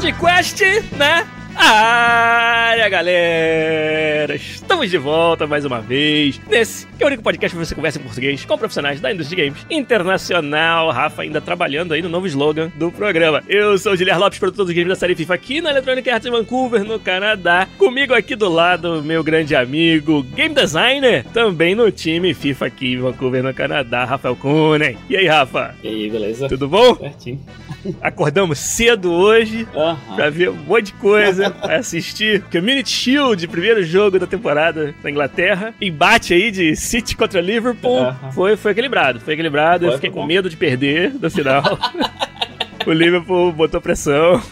Podcast, né? área, galera! Estamos de volta mais uma vez nesse que é o único podcast que você conversa em português com profissionais da indústria de games internacional. Rafa ainda trabalhando aí no novo slogan do programa. Eu sou o Guilherme Lopes, produtor dos games da série FIFA aqui na Electronic Arts em Vancouver, no Canadá. Comigo aqui do lado, meu grande amigo, game designer, também no time FIFA aqui em Vancouver, no Canadá, Rafael Kunen. E aí, Rafa? E aí, beleza? Tudo bom? Certinho. Acordamos cedo hoje Aham. pra ver um monte de coisa, pra assistir Community Shield, primeiro jogo da temporada na Inglaterra. Embate aí de City contra Liverpool. Foi, foi equilibrado, foi equilibrado. Eu Foi, fiquei foi com bom. medo de perder no final. O Liverpool botou pressão.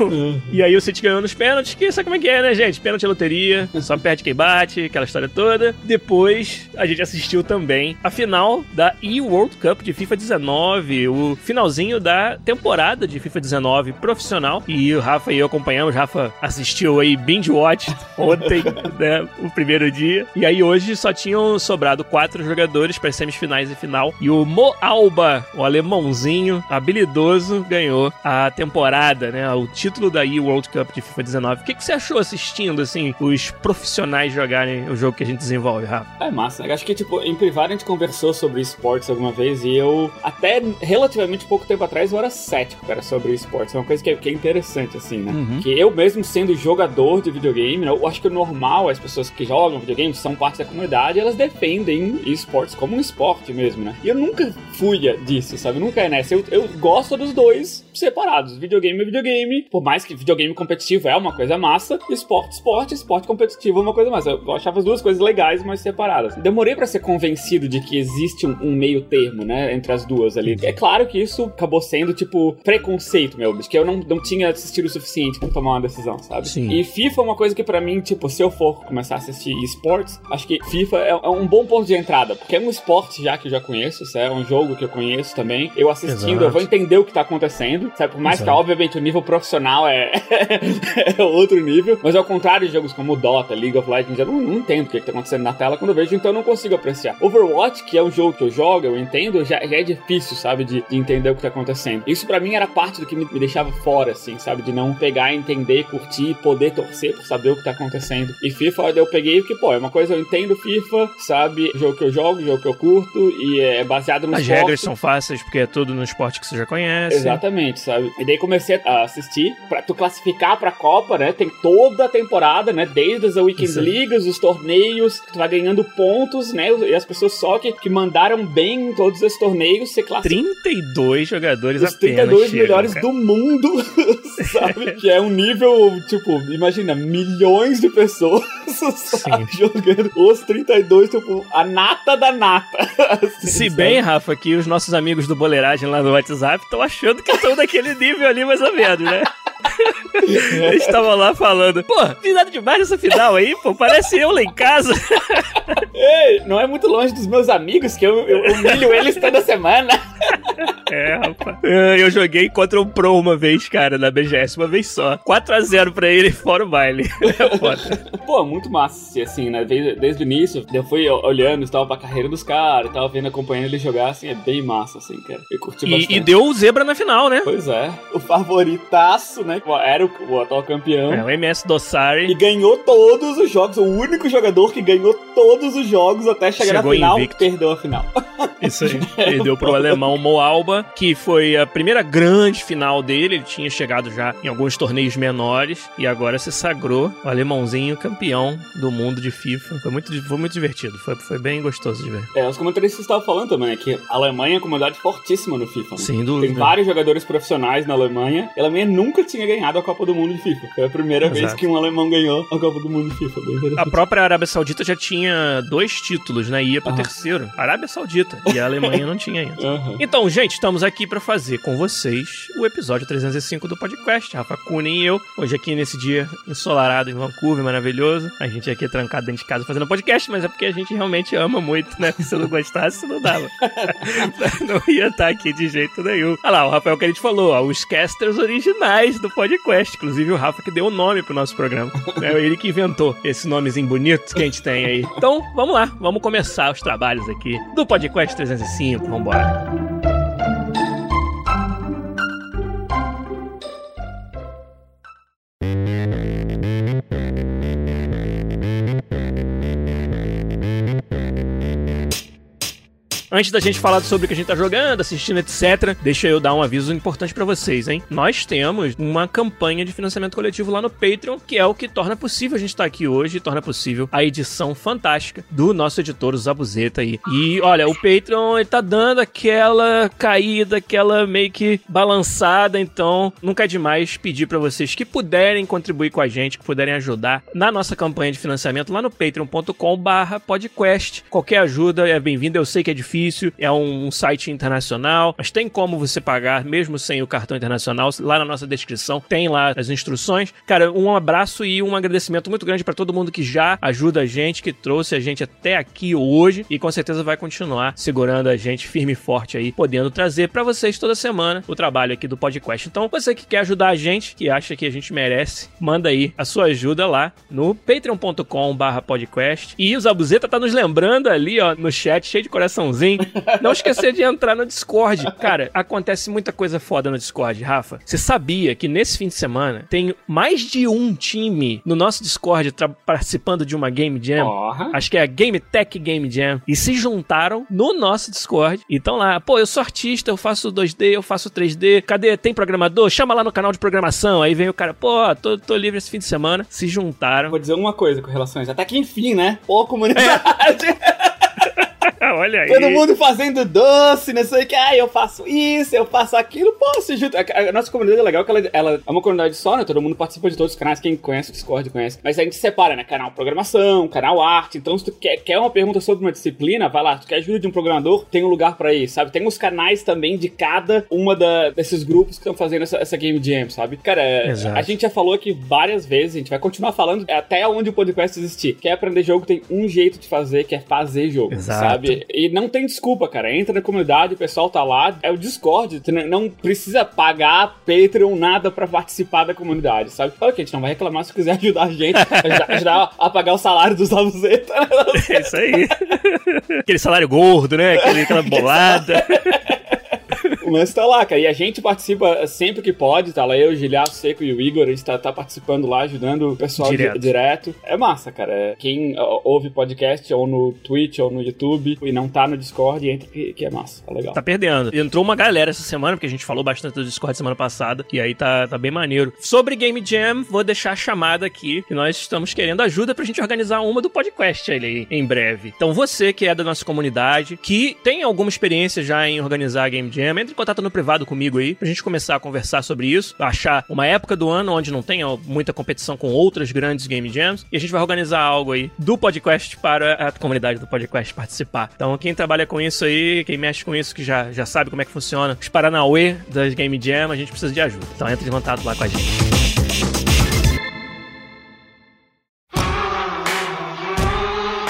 E aí o City ganhou nos pênaltis, que sabe como é que é, né, gente? Pênalti é loteria, só perde quem bate, aquela história toda. Depois, a gente assistiu também a final da E-World Cup de FIFA 19, o finalzinho da temporada de FIFA 19 profissional. E o Rafa e eu acompanhamos. Rafa assistiu aí Binge Watch ontem, né, o primeiro dia. E aí hoje só tinham sobrado quatro jogadores para as semifinais e final. E o Mo Alba, o alemãozinho habilidoso, ganhou a temporada, né? O título da E-World Cup de FIFA 19. O que, que você achou assistindo, assim, os profissionais jogarem o jogo que a gente desenvolve, Rafa? É massa. Eu acho que, tipo, em privado a gente conversou sobre esportes alguma vez e eu, até relativamente pouco tempo atrás, eu era cético, cara, sobre esportes. É uma coisa que é, que é interessante, assim, né? Uhum. Que eu mesmo sendo jogador de videogame, né, eu acho que o normal, as pessoas que jogam videogame, são parte da comunidade, elas defendem esportes como um esporte mesmo, né? E eu nunca fui disso, sabe? Nunca é nessa. Eu, eu gosto dos dois separados. Videogame é videogame. Por mais que videogame competitivo é uma coisa massa, esporte, esporte, esporte competitivo é uma coisa massa. Eu achava as duas coisas legais, mas separadas. Demorei pra ser convencido de que existe um, um meio termo, né, entre as duas ali. É claro que isso acabou sendo, tipo, preconceito, meu, que eu não, não tinha assistido o suficiente pra tomar uma decisão, sabe? Sim. E FIFA é uma coisa que pra mim, tipo, se eu for começar a assistir esportes, acho que FIFA é, é um bom ponto de entrada, porque é um esporte já que eu já conheço, é um jogo que eu conheço também. Eu assistindo, Exato. eu vou entender o que tá acontecendo, sabe? Por mais que, Exato. obviamente, o nível profissional é, é outro nível, mas ao contrário de jogos como Dota, League of Legends, eu não, não entendo o que, que tá acontecendo na tela quando eu vejo, então eu não consigo apreciar. Overwatch, que é um jogo que eu jogo, eu entendo, já, já é difícil, sabe? De, de entender o que tá acontecendo. Isso pra mim era parte do que me, me deixava fora, assim, sabe? De não pegar, entender, curtir, poder torcer por saber o que tá acontecendo. E FIFA, eu peguei porque, pô, é uma coisa, eu entendo FIFA, sabe? Jogo que eu jogo, jogo que eu curto, e é baseado no As esporte. regras são fáceis porque é tudo no esporte que você já conhece. Exatamente, sabe? E daí comecei a assistir pra tu classificar pra Copa, né? Tem toda a temporada, né? Desde as Weekend Isso. Leagues, os torneios, tu vai ganhando pontos, né? E as pessoas só que, que mandaram bem em todos esses torneios, você classifica 32 jogadores os apenas 32 chegam, melhores cara. do mundo, sabe? que é um nível, tipo, imagina, milhões de pessoas sabe? jogando os 32, tipo, a nata da nata. assim, Se sabe? bem, Rafa, que os nossos amigos do Boleiragem lá no WhatsApp estão achando que estão daquele nível ali, mais ou menos, né? Eles estavam lá falando, pô, vi nada demais nessa final aí, pô, parece eu lá em casa. Ei, não é muito longe dos meus amigos que eu, eu humilho eles toda semana. É, rapaz. É, Eu joguei contra um Pro uma vez, cara, na BGS, uma vez só. 4x0 pra ele, fora o baile. É. Pô, muito massa, assim, né? Desde, desde o início, eu fui olhando, estava pra carreira dos caras, tava vendo, acompanhando ele jogar, assim, é bem massa, assim, cara. Eu curti bastante. E, e deu zebra na final, né? Pois é. O favoritaço, né? Era o, o atual campeão. É, o MS E Dossari ganhou todos os jogos. O único jogador que ganhou todos os jogos até chegar Chegou na final, invicto. perdeu a final. Isso aí. Perdeu pro alemão Moalba, que foi a primeira grande final dele. Ele tinha chegado já em alguns torneios menores e agora se sagrou o alemãozinho campeão do mundo de FIFA. Foi muito, foi muito divertido. Foi, foi bem gostoso de ver. É, os comentaristas estavam falando também, né? Que a Alemanha é uma comunidade fortíssima no FIFA. Né? Sem Tem dúvida. vários jogadores profissionais na Alemanha. E a Alemanha nunca tinha ganhado a Copa do Mundo de FIFA. Foi a primeira vez Exato. que um alemão ganhou a Copa do Mundo de FIFA. Bem A própria Arábia Saudita já tinha tinha dois títulos, né? E ia pro Aham. terceiro, Arábia Saudita. E a Alemanha não tinha ainda. Aham. Então, gente, estamos aqui pra fazer com vocês o episódio 305 do podcast. Rafa Kunin e eu, hoje aqui nesse dia ensolarado em Vancouver, maravilhoso. A gente aqui trancado dentro de casa fazendo podcast, mas é porque a gente realmente ama muito, né? Se eu não gostasse, não dava. não ia estar aqui de jeito nenhum. Olha lá, o Rafael que a gente falou, ó, os casters originais do podcast. Inclusive o Rafa que deu o nome pro nosso programa. É ele que inventou esse nomezinho bonito que a gente tem aí. Então, vamos lá, vamos começar os trabalhos aqui do podcast 305. Vambora. Antes da gente falar sobre o que a gente tá jogando, assistindo, etc., deixa eu dar um aviso importante pra vocês, hein? Nós temos uma campanha de financiamento coletivo lá no Patreon, que é o que torna possível a gente estar aqui hoje torna possível a edição fantástica do nosso editor, o Zabuzeta aí. E olha, o Patreon ele tá dando aquela caída, aquela meio que balançada, então nunca é demais pedir pra vocês que puderem contribuir com a gente, que puderem ajudar na nossa campanha de financiamento lá no patreon.com/podcast. Qualquer ajuda é bem-vinda, eu sei que é difícil, é um site internacional, mas tem como você pagar mesmo sem o cartão internacional. Lá na nossa descrição tem lá as instruções. Cara, um abraço e um agradecimento muito grande pra todo mundo que já ajuda a gente, que trouxe a gente até aqui hoje e com certeza vai continuar segurando a gente firme e forte aí, podendo trazer pra vocês toda semana o trabalho aqui do podcast. Então, você que quer ajudar a gente, que acha que a gente merece, manda aí a sua ajuda lá no patreon.com/podcast. E o Zabuzeta tá nos lembrando ali, ó, no chat, cheio de coraçãozinho. Não esquecer de entrar no Discord. Cara, acontece muita coisa foda no Discord, Rafa. Você sabia que nesse fim de semana tem mais de um time no nosso Discord participando de uma Game Jam? Porra. Acho que é a Game Tech Game Jam. E se juntaram no nosso Discord. E estão lá, pô, eu sou artista, eu faço 2D, eu faço 3D. Cadê? Tem programador? Chama lá no canal de programação. Aí vem o cara, pô, tô, tô livre esse fim de semana. Se juntaram. Vou dizer uma coisa com relação a isso. Até que enfim, né? Pô, comunidade. Olha aí. Todo mundo fazendo doce, não sei o que. Ah, eu faço isso, eu faço aquilo. Pô, se junta. A, nossa comunidade é legal que ela, ela é uma comunidade só, né? Todo mundo participa de todos os canais. Quem conhece o Discord conhece. Mas a gente separa, né? Canal programação, canal arte. Então, se tu quer, quer uma pergunta sobre uma disciplina, vai lá. Tu quer ajuda de um programador, tem um lugar pra ir, sabe? Tem os canais também de cada uma da, desses grupos que estão fazendo essa, essa Game Jam, sabe? Cara, Exato. a gente já falou aqui várias vezes, a gente vai continuar falando até onde o podcast existir. Quer aprender jogo, tem um jeito de fazer, que é fazer jogo, Exato. sabe? E não tem desculpa, cara. Entra na comunidade, o pessoal tá lá. É o Discord. Tu não precisa pagar Patreon nada pra participar da comunidade, sabe? Ok, a gente não vai reclamar se quiser ajudar a gente, ajudar, ajudar a pagar o salário dos Lavuzeta. É isso aí. Aquele salário gordo, né? Aquele, aquela bolada. O lance tá lá, cara. E a gente participa sempre que pode, tá lá eu, o Giliasso Seco e o Igor, a gente tá, tá participando lá, ajudando o pessoal di- Direto. direto. É massa, cara. É, Quem ouve podcast ou no Twitch ou no YouTube e não tá no Discord, entra que, que é massa. Tá legal. Tá perdendo. Entrou uma galera essa semana, porque a gente falou bastante do Discord semana passada, e aí tá, tá bem maneiro. Sobre Game Jam, vou deixar a chamada aqui, que nós estamos querendo ajuda pra gente organizar uma do podcast ali em breve. Então você que é da nossa comunidade, que tem alguma experiência já em organizar Game Jam, entre contato no privado comigo aí, pra gente começar a conversar sobre isso, achar uma época do ano onde não tenha muita competição com outras grandes Game Jams, e a gente vai organizar algo aí do podcast para a comunidade do podcast participar. Então, quem trabalha com isso aí, quem mexe com isso, que já, já sabe como é que funciona, os Paranauê das Game Jam, a gente precisa de ajuda. Então, entre em contato lá com a gente.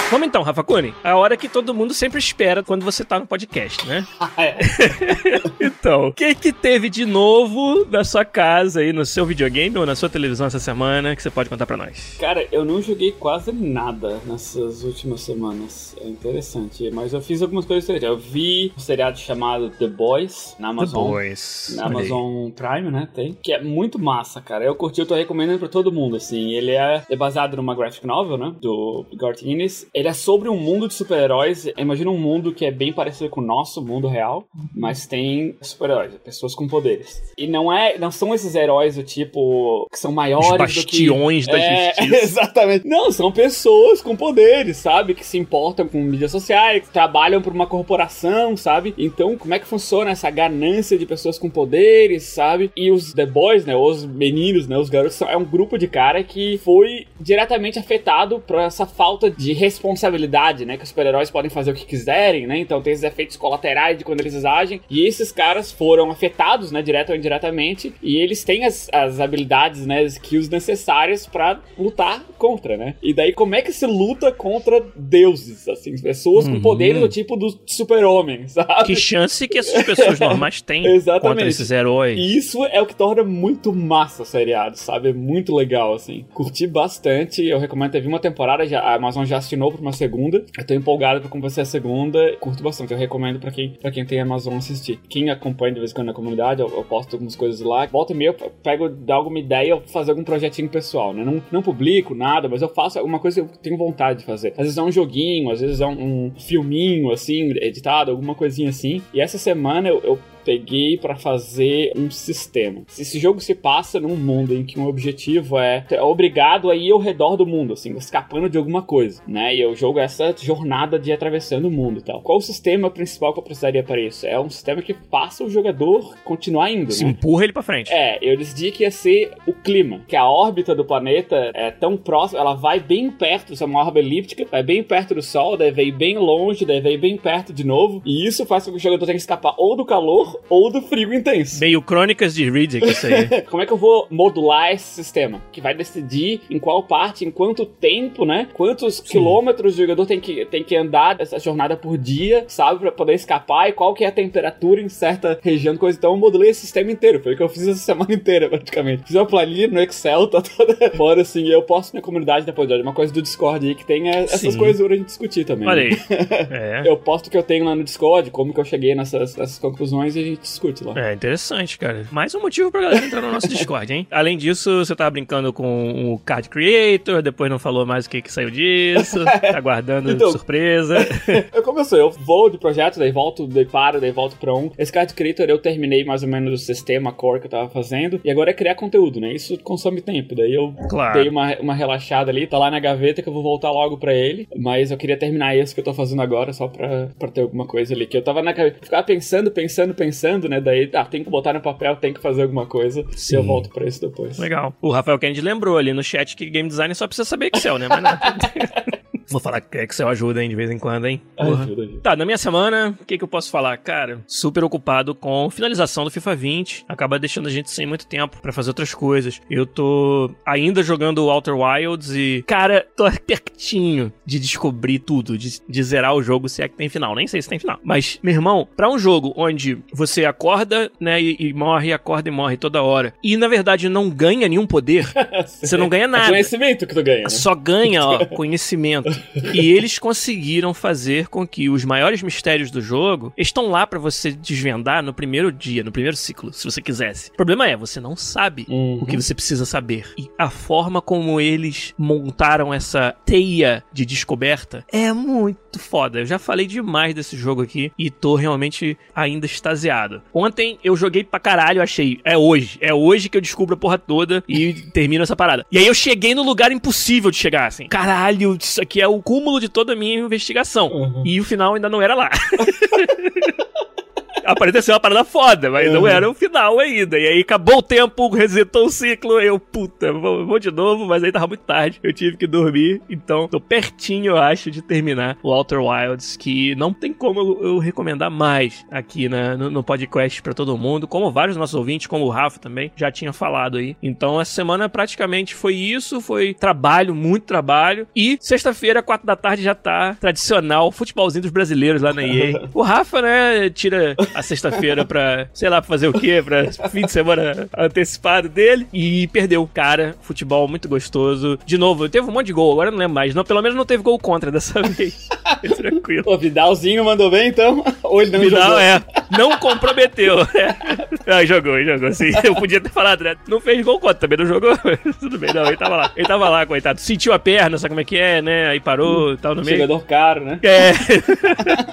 Vamos então, Rafa Kuni. A hora que todo mundo sempre espera quando você tá no podcast, né? É. Então, o que que teve de novo na sua casa aí, no seu videogame ou na sua televisão essa semana que você pode contar pra nós? Cara, eu não joguei quase nada nessas últimas semanas. É interessante. Mas eu fiz algumas coisas interessantes. Eu vi um seriado chamado The Boys na Amazon. Boys. Na. Amazon Prime, né? Tem. Que é muito massa, cara. Eu curti, eu tô recomendando pra todo mundo, assim. Ele é, é baseado numa graphic novel, né? Do Garth Ennis. Ele é sobre um mundo de super-heróis. Imagina um mundo que é bem parecido com o nosso mundo real, mas tem super-heróis, pessoas com poderes. E não é, não são esses heróis do tipo que são maiores Os do que bastiões da é, justiça. Exatamente. Não, são pessoas com poderes, sabe? Que se importam com mídias sociais, que trabalham por uma corporação, sabe? Então, como é que funciona essa ganância de pessoas com poderes, sabe? E os The Boys, né? Os meninos, né? Os garotos, são, é um grupo de cara que foi diretamente afetado por essa falta de responsabilidade, né? Que os super-heróis podem fazer o que quiserem, né? Então tem esses efeitos colaterais de quando eles agem. E esses caras foram afetados, né? Direto ou indiretamente. E eles têm as, as habilidades, né? As skills necessárias para lutar contra, né? E daí como é que se luta contra deuses, assim? Pessoas uhum. com poderes do tipo do super-homem, sabe? Que chance que essas pessoas normais têm contra esses heróis. E isso é o que torna muito massa o seriado, sabe? É muito legal, assim. Curti bastante. Eu recomendo ter uma temporada, já, a Amazon já assinou pra uma segunda. Eu tô empolgado pra como vai ser a segunda. Curto bastante. Eu recomendo pra quem, pra quem tem Amazon assistir. Quem acompanha de vez em quando na comunidade, eu, eu posto algumas coisas lá. Volta e meia, eu pego, dá alguma ideia, eu fazer algum projetinho pessoal, né? Não, não publico nada, mas eu faço alguma coisa que eu tenho vontade de fazer. Às vezes é um joguinho, às vezes é um, um filminho, assim, editado, alguma coisinha assim. E essa semana eu, eu peguei para fazer um sistema. Esse jogo se passa num mundo em que um objetivo é, é obrigado a ir ao redor do mundo, assim, escapando de alguma coisa, né? E o jogo é essa jornada de atravessando o mundo e tal. Qual o sistema principal que eu precisaria para isso? É um sistema que faça o jogador continuar indo, Se né? empurra ele para frente. É, eu decidi que ia ser o clima, que a órbita do planeta é tão próxima, ela vai bem perto, isso é uma órbita elíptica, vai bem perto do Sol, deve ir bem longe, deve ir bem perto de novo, e isso faz com que o jogador tenha que escapar ou do calor ou do frio intenso. Meio crônicas de Riddick, isso aí. Como é que eu vou modular esse sistema? Que vai decidir em qual parte, em quanto tempo, né? Quantos Sim. quilômetros o jogador tem que, tem que andar essa jornada por dia, sabe? Pra poder escapar e qual que é a temperatura em certa região, coisa. Então eu modulei esse sistema inteiro. Foi o que eu fiz essa semana inteira, praticamente. Fiz uma planilha no Excel, tá toda fora, assim. E eu posto na comunidade depois, olha, uma coisa do Discord aí que tem é essas Sim. coisas pra gente discutir também. Olha aí. É. Eu posto o que eu tenho lá no Discord, como que eu cheguei nessas, nessas conclusões e a gente discute lá. É, interessante, cara. Mais um motivo pra galera entrar no nosso Discord, hein? Além disso, você tava brincando com o Card Creator, depois não falou mais o que, que saiu disso, tá guardando então, surpresa. eu começo, eu vou de projeto, daí volto, daí paro, daí volto pra um. Esse Card Creator eu terminei mais ou menos o sistema core que eu tava fazendo, e agora é criar conteúdo, né? Isso consome tempo, daí eu claro. dei uma, uma relaxada ali, tá lá na gaveta que eu vou voltar logo pra ele, mas eu queria terminar esse que eu tô fazendo agora só pra, pra ter alguma coisa ali, que eu tava na cabeça, ficava pensando, pensando, pensando, né? Daí, ah, tem que botar no papel, tem que fazer alguma coisa. Sim. E eu volto pra isso depois. Legal. O Rafael Kennedy lembrou ali no chat que game design só precisa saber Excel, né? Mas não. Vou falar que Excel ajuda, hein, de vez em quando, hein? Ajuda, ajuda. Tá, na minha semana, o que, que eu posso falar? Cara, super ocupado com finalização do FIFA 20. Acaba deixando a gente sem muito tempo para fazer outras coisas. Eu tô ainda jogando Outer Wilds e, cara, tô pertinho de descobrir tudo, de, de zerar o jogo se é que tem final. Nem sei se tem final. Mas, meu irmão, para um jogo onde você acorda, né, e, e morre, acorda e morre toda hora, e na verdade não ganha nenhum poder, você não ganha nada. É conhecimento que tu ganha. Né? Só ganha, ó, conhecimento e eles conseguiram fazer com que os maiores mistérios do jogo estão lá para você desvendar no primeiro dia, no primeiro ciclo, se você quisesse. O problema é, você não sabe uhum. o que você precisa saber. E a forma como eles montaram essa teia de descoberta é muito foda. Eu já falei demais desse jogo aqui e tô realmente ainda extasiado. Ontem eu joguei pra caralho, achei, é hoje, é hoje que eu descubro a porra toda e termino essa parada. E aí eu cheguei no lugar impossível de chegar, assim. Caralho, isso aqui é o cúmulo de toda a minha investigação. Uhum. E o final ainda não era lá. apareceu uma parada foda, mas uhum. não era o final ainda. E aí acabou o tempo, resetou o ciclo, eu, puta, vou, vou, de novo, mas aí tava muito tarde, eu tive que dormir. Então, tô pertinho, eu acho, de terminar o Outer Wilds, que não tem como eu, eu recomendar mais aqui na, no, no podcast para todo mundo, como vários nossos ouvintes, como o Rafa também, já tinha falado aí. Então, essa semana praticamente foi isso, foi trabalho, muito trabalho. E sexta-feira, quatro da tarde, já tá tradicional futebolzinho dos brasileiros lá na EA. o Rafa, né, tira a sexta-feira pra, sei lá, pra fazer o quê, pra fim de semana antecipado dele. E perdeu. Cara, futebol muito gostoso. De novo, teve um monte de gol, agora não lembro mais. Não, pelo menos não teve gol contra dessa vez. Tranquilo. O Vidalzinho mandou bem, então? Ou ele não Vidal, jogou? é. Não comprometeu. É. Ah, jogou, jogou, sim. Eu podia ter falado, né? Não fez gol contra, também não jogou. Tudo bem, não, ele tava lá. Ele tava lá, coitado. Sentiu a perna, sabe como é que é, né? Aí parou e tal no meio. Jogador caro, né? É.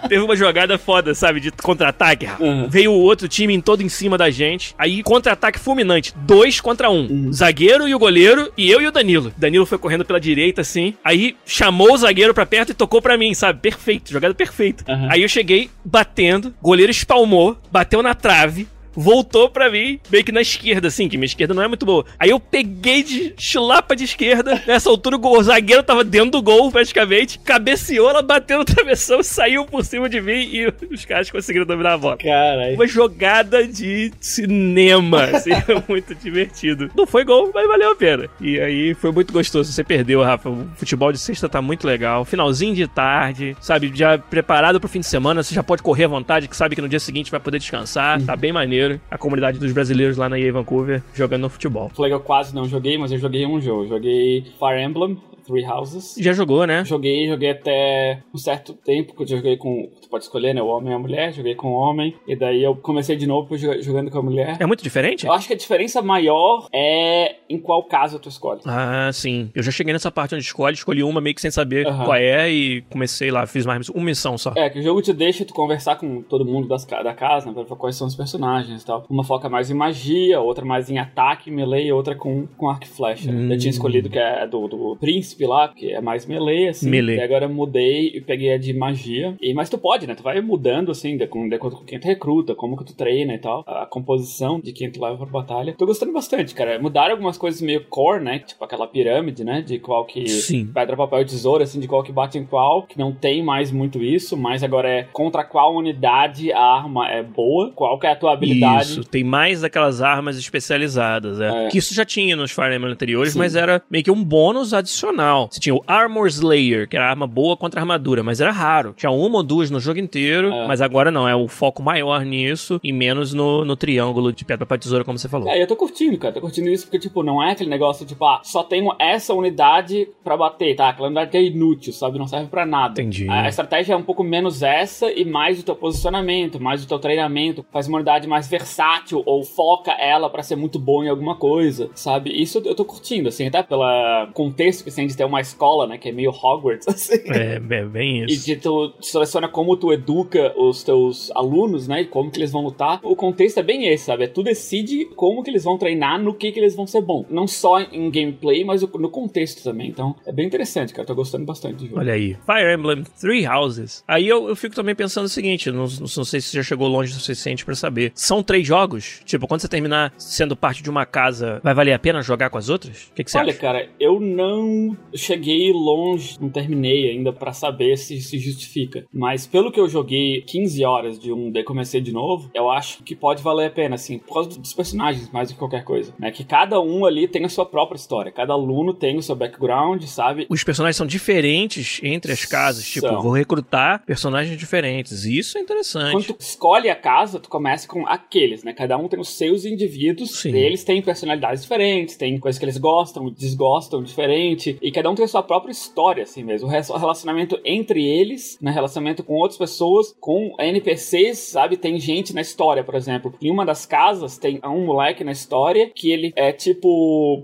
teve uma jogada foda, sabe? De contra-ataque, Uhum. Veio o outro time em todo em cima da gente. Aí, contra-ataque fulminante. Dois contra um. Uhum. Zagueiro e o goleiro, e eu e o Danilo. Danilo foi correndo pela direita, assim. Aí chamou o zagueiro pra perto e tocou pra mim, sabe? Perfeito, jogada perfeita. Uhum. Aí eu cheguei batendo, goleiro espalmou, bateu na trave voltou pra mim, meio que na esquerda, assim, que minha esquerda não é muito boa. Aí eu peguei de chulapa de esquerda, nessa altura o zagueiro tava dentro do gol, praticamente, cabeceou, ela bateu no travessão, saiu por cima de mim e os caras conseguiram dominar a bola. Caralho. Uma jogada de cinema, assim, muito divertido. Não foi gol, mas valeu a pena. E aí foi muito gostoso. Você perdeu, Rafa. O futebol de sexta tá muito legal. Finalzinho de tarde, sabe? Já preparado pro fim de semana, você já pode correr à vontade, que sabe que no dia seguinte vai poder descansar. Tá bem maneiro. A comunidade dos brasileiros lá na EA Vancouver jogando no futebol. Falei que eu quase não joguei, mas eu joguei um jogo. Joguei Fire Emblem, Three Houses. Já jogou, né? Joguei, joguei até um certo tempo, que eu joguei com. Tu pode escolher, né? O homem e a mulher. Joguei com o homem. E daí eu comecei de novo jogando com a mulher. É muito diferente? Eu acho que a diferença maior é em qual caso tu escolhe. Ah, sim. Eu já cheguei nessa parte onde escolhe, escolhi uma meio que sem saber uhum. qual é e comecei lá, fiz mais uma missão só. É, que o jogo te deixa tu conversar com todo mundo das, da casa, né? Pra ver quais são os personagens e tal. Uma foca mais em magia, outra mais em ataque, melee, outra com, com arco e flecha. Hum. Eu tinha escolhido que é do, do príncipe lá, que é mais melee, assim. Melee. E agora mudei e peguei a de magia. E, mas tu pode, né? Tu vai mudando, assim, de, acordo com quem tu recruta, como que tu treina e tal. A composição de quem tu leva pra batalha. Tô gostando bastante, cara. Mudaram algumas coisas meio core, né? Tipo aquela pirâmide, né? De qual que... Sim. Pedra, papel e tesoura, assim, de qual que bate em qual. Que não tem mais muito isso, mas agora é contra qual unidade a arma é boa. Qual que é a tua habilidade. Isso, tem mais daquelas armas especializadas, é. é. Que isso já tinha nos Fire Emblem anteriores, Sim. mas era meio que um bônus adicional. Você tinha o Armor Slayer, que era arma boa contra armadura, mas era raro. Tinha uma ou duas no jogo inteiro, é. mas agora não, é o foco maior nisso e menos no, no triângulo de pedra pra tesoura, como você falou. É, eu tô curtindo, cara, tô curtindo isso porque, tipo, não é aquele negócio, tipo, ah, só tenho essa unidade pra bater, tá? Aquela unidade é inútil, sabe? Não serve pra nada. Entendi. A estratégia é um pouco menos essa e mais o teu posicionamento, mais o teu treinamento, faz uma unidade mais versátil ou foca ela para ser muito bom em alguma coisa, sabe? Isso eu tô curtindo, assim, até pelo contexto que tem de ter uma escola, né, que é meio Hogwarts, assim. É, é bem isso. E tu seleciona como tu educa os teus alunos, né, e como que eles vão lutar. O contexto é bem esse, sabe? É tu decide como que eles vão treinar, no que que eles vão ser bom. Não só em gameplay, mas no contexto também. Então, é bem interessante, cara. Tô gostando bastante do jogo. Olha aí. Fire Emblem Three Houses. Aí eu, eu fico também pensando o seguinte, não, não sei se já chegou longe o suficiente para saber. São três jogos? Tipo, quando você terminar sendo parte de uma casa, vai valer a pena jogar com as outras? O que, que você Olha, acha? cara, eu não cheguei longe, não terminei ainda para saber se se justifica. Mas pelo que eu joguei 15 horas de um, daí comecei de novo, eu acho que pode valer a pena, assim, por causa dos personagens mais do que qualquer coisa. Né? Que cada um ali tem a sua própria história, cada aluno tem o seu background, sabe? Os personagens são diferentes entre as casas, tipo, são. vou recrutar personagens diferentes. Isso é interessante. Quando tu escolhe a casa, tu começa com aqueles, né? Cada um tem os seus indivíduos, Sim. eles têm personalidades diferentes, tem coisas que eles gostam, desgostam diferente, e cada um tem a sua própria história, assim mesmo. O relacionamento entre eles, né? Relacionamento com outras pessoas, com NPCs, sabe? Tem gente na história, por exemplo. Em uma das casas tem um moleque na história que ele é tipo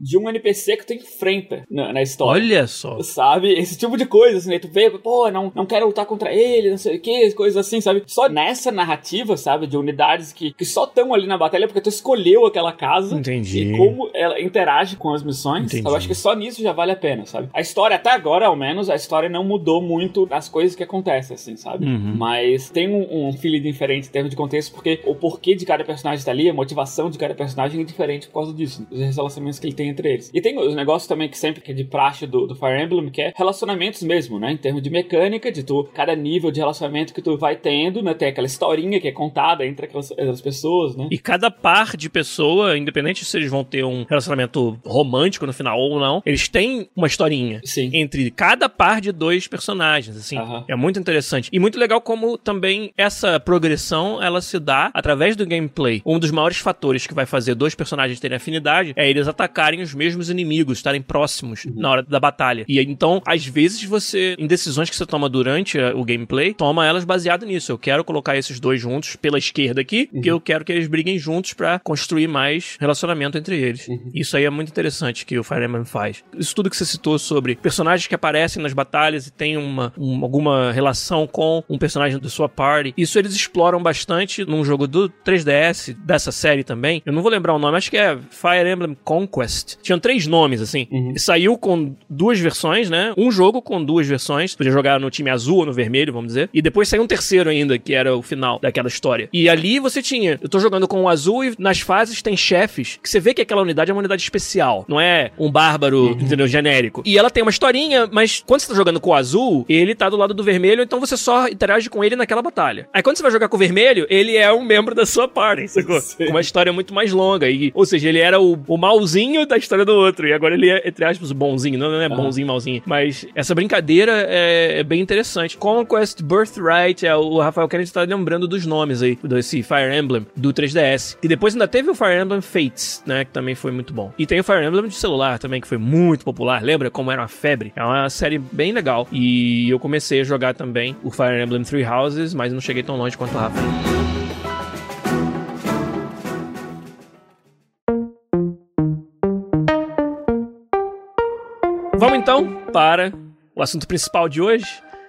de um NPC que tu enfrenta na, na, história. Olha só. Sabe? Esse tipo de coisa, assim, né? Tu vê, pô, não, não quero lutar contra ele, não sei o que, coisas assim, sabe? Só nessa narrativa, sabe? De unidades que, que só estão ali na batalha porque tu escolheu aquela casa. Entendi. E como ela interage com as missões. Eu acho que só nisso já vale a pena, sabe? A história, até agora, ao menos, a história não mudou muito das coisas que acontecem, assim, sabe? Uhum. Mas tem um, um feeling diferente em termos de contexto, porque o porquê de cada personagem tá ali, a motivação de cada personagem é diferente por causa disso. Os relacionamentos que ele tem entre eles. E tem os negócios também que sempre que é de praxe do, do Fire Emblem, que é relacionamentos mesmo, né? Em termos de mecânica, de tu, cada nível de relacionamento que tu vai tendo, né? Tem aquela historinha que é contada entre aquelas, aquelas pessoas, né? E cada par de pessoa, independente se eles vão ter um relacionamento romântico no final ou não, eles têm uma historinha Sim. entre cada par de dois personagens, assim. É muito interessante. E muito legal como também essa progressão, ela se dá através do gameplay. Um dos maiores fatores que vai fazer dois personagens terem afinidade é eles atacarem os mesmos os inimigos estarem próximos uhum. na hora da batalha. E então, às vezes você, em decisões que você toma durante o gameplay, toma elas baseado nisso. Eu quero colocar esses dois juntos pela esquerda aqui, uhum. porque eu quero que eles briguem juntos para construir mais relacionamento entre eles. Uhum. Isso aí é muito interessante que o Fire Emblem faz. Isso tudo que você citou sobre personagens que aparecem nas batalhas e tem uma, uma alguma relação com um personagem da sua party. Isso eles exploram bastante num jogo do 3DS dessa série também. Eu não vou lembrar o nome, acho que é Fire Emblem Conquest Quest. Tinham três nomes, assim. Uhum. Saiu com duas versões, né? Um jogo com duas versões. Podia jogar no time azul ou no vermelho, vamos dizer. E depois saiu um terceiro ainda, que era o final daquela história. E ali você tinha. Eu tô jogando com o azul e nas fases tem chefes que você vê que aquela unidade é uma unidade especial. Não é um bárbaro, entendeu? Genérico. E ela tem uma historinha, mas quando você tá jogando com o azul, ele tá do lado do vermelho, então você só interage com ele naquela batalha. Aí quando você vai jogar com o vermelho, ele é um membro da sua party, sacou? Sim. Com uma história muito mais longa. E, ou seja, ele era o, o malzinho da história do outro. E agora ele é, entre aspas, bonzinho. Não, não é bonzinho, malzinho. Mas essa brincadeira é, é bem interessante. Conquest Birthright, é, o Rafael Kennedy tá lembrando dos nomes aí, desse Fire Emblem do 3DS. E depois ainda teve o Fire Emblem Fates, né? Que também foi muito bom. E tem o Fire Emblem de celular também, que foi muito popular. Lembra como era uma febre? É uma série bem legal. E eu comecei a jogar também o Fire Emblem Three Houses, mas não cheguei tão longe quanto o Rafa. Então para o assunto principal de hoje.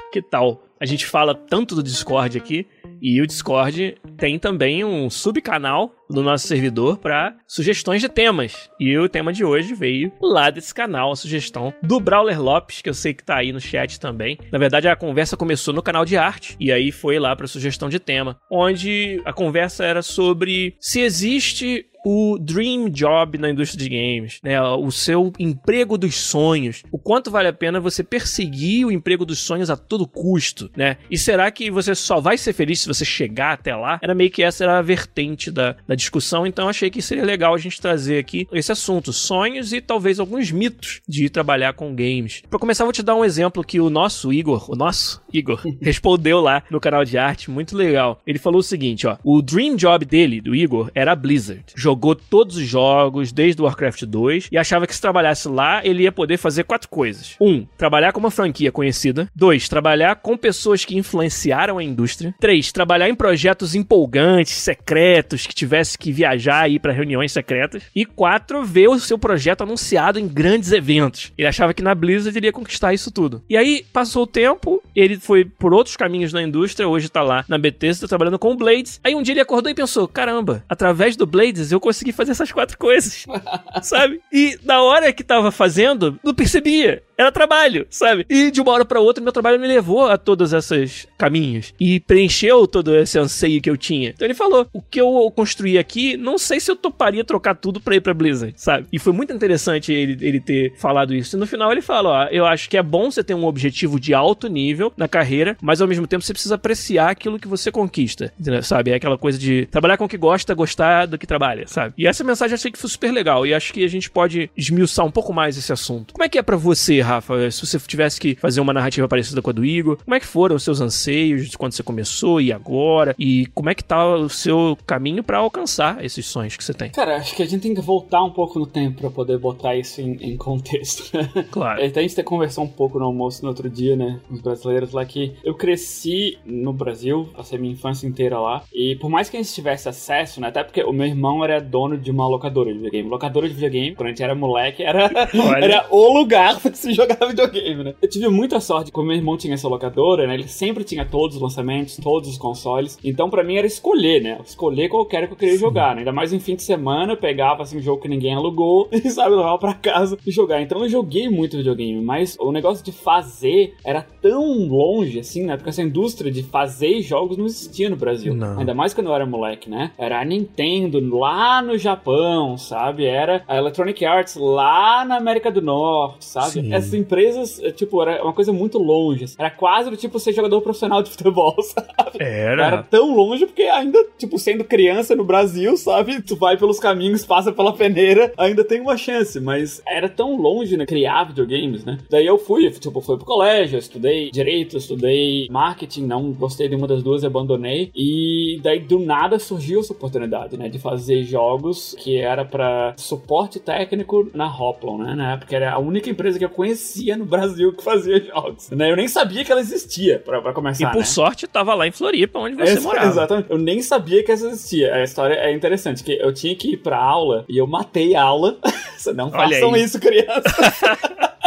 Que tal? A gente fala tanto do Discord aqui e o Discord tem também um subcanal do nosso servidor para sugestões de temas. E o tema de hoje veio lá desse canal, a sugestão do Brawler Lopes, que eu sei que tá aí no chat também. Na verdade, a conversa começou no canal de arte e aí foi lá para sugestão de tema, onde a conversa era sobre se existe o dream job na indústria de games, né? O seu emprego dos sonhos. O quanto vale a pena você perseguir o emprego dos sonhos a todo custo, né? E será que você só vai ser feliz se você chegar até lá? Era meio que essa era a vertente da, da discussão, então achei que seria legal a gente trazer aqui esse assunto, sonhos e talvez alguns mitos de trabalhar com games. Para começar, vou te dar um exemplo que o nosso Igor, o nosso Igor, respondeu lá no canal de arte, muito legal. Ele falou o seguinte, ó: "O dream job dele, do Igor, era a Blizzard. Jogou todos os jogos desde o Warcraft 2 e achava que se trabalhasse lá, ele ia poder fazer quatro coisas. Um, trabalhar com uma franquia conhecida. Dois, trabalhar com pessoas que influenciaram a indústria. Três, trabalhar em projetos empolgantes, secretos, que tivesse que viajar ir para reuniões secretas. E quatro, ver o seu projeto anunciado em grandes eventos. Ele achava que na Blizzard ele ia conquistar isso tudo. E aí, passou o tempo, ele foi por outros caminhos na indústria, hoje tá lá na Bethesda trabalhando com o Blades. Aí um dia ele acordou e pensou: caramba, através do Blades eu consegui fazer essas quatro coisas, sabe? E na hora que tava fazendo, não percebia. Era trabalho, sabe? E de uma hora pra outra, meu trabalho me levou a todos esses caminhos e preencheu todo esse anseio que eu tinha. Então ele falou: o que eu construí aqui, não sei se eu toparia trocar tudo pra ir pra Blizzard, sabe? E foi muito interessante ele, ele ter falado isso. E no final ele fala: ó, eu acho que é bom você ter um objetivo de alto nível na carreira, mas ao mesmo tempo você precisa apreciar aquilo que você conquista, sabe? É aquela coisa de trabalhar com o que gosta, gostar do que trabalha, sabe? E essa mensagem eu achei que foi super legal e acho que a gente pode esmiuçar um pouco mais esse assunto. Como é que é pra você, Rafa, se você tivesse que fazer uma narrativa parecida com a do Igor? Como é que foram os seus anseios de quando você começou e agora? E como é que tá o seu caminho pra alcançar esses sonhos que você tem? Cara, acho que a gente tem que voltar um pouco no tempo pra poder botar isso em, em contexto. Claro. Até a gente conversou um pouco no almoço no outro dia, né? Com os brasileiros lá que eu cresci no Brasil, passei minha infância inteira lá. E por mais que a gente tivesse acesso, né? Até porque o meu irmão era dono de uma locadora de videogame. Locadora de videogame, quando a gente era moleque, era, Olha. era o lugar que se jogava videogame, né? Eu tive muita sorte, como meu irmão tinha essa locadora, né? Ele sempre tinha todos os lançamentos, todos os consoles. Então, pra mim, era escolher, né? Escolher qual que eu queria jogar, né? Ainda mais em fim de semana, eu pegava, assim, um jogo que ninguém alugou e, sabe, levava pra casa e jogar. Então, eu joguei muito videogame, mas o negócio de fazer era tão longe, assim, né? Porque essa indústria de fazer jogos não existia no Brasil. Não. Ainda mais quando eu era moleque, né? Era a Nintendo lá no Japão, sabe? Era a Electronic Arts lá na América do Norte, sabe? Sim. Essas empresas, eh, tipo, era uma coisa muito longe. assim. Era quase do tipo ser jogador profissional de futebol, sabe? Era. Era tão longe porque ainda, tipo, sendo criança no Brasil, sabe? Tu vai pelos caminhos, passa pela peneira, ainda tem uma chance, mas era tão longe, né? Criar videogames, né? Daí eu fui, tipo, fui pro colégio, estudei direito, estudei marketing, não gostei de uma das duas e abandonei. E daí do nada surgiu essa oportunidade, né? De fazer jogos que era pra suporte técnico na Hoplon, né? Na época era a única empresa que eu conhecia no Brasil que fazia jogos, né? Eu nem sabia que ela existia, pra, pra começar, E por né? sorte tava lá em Floripa, onde você Ex- morava. Exatamente. Eu nem sabia que essa existia. A história é interessante, que eu tinha que ir pra aula e eu matei a aula. Não Olha façam aí. isso, criança.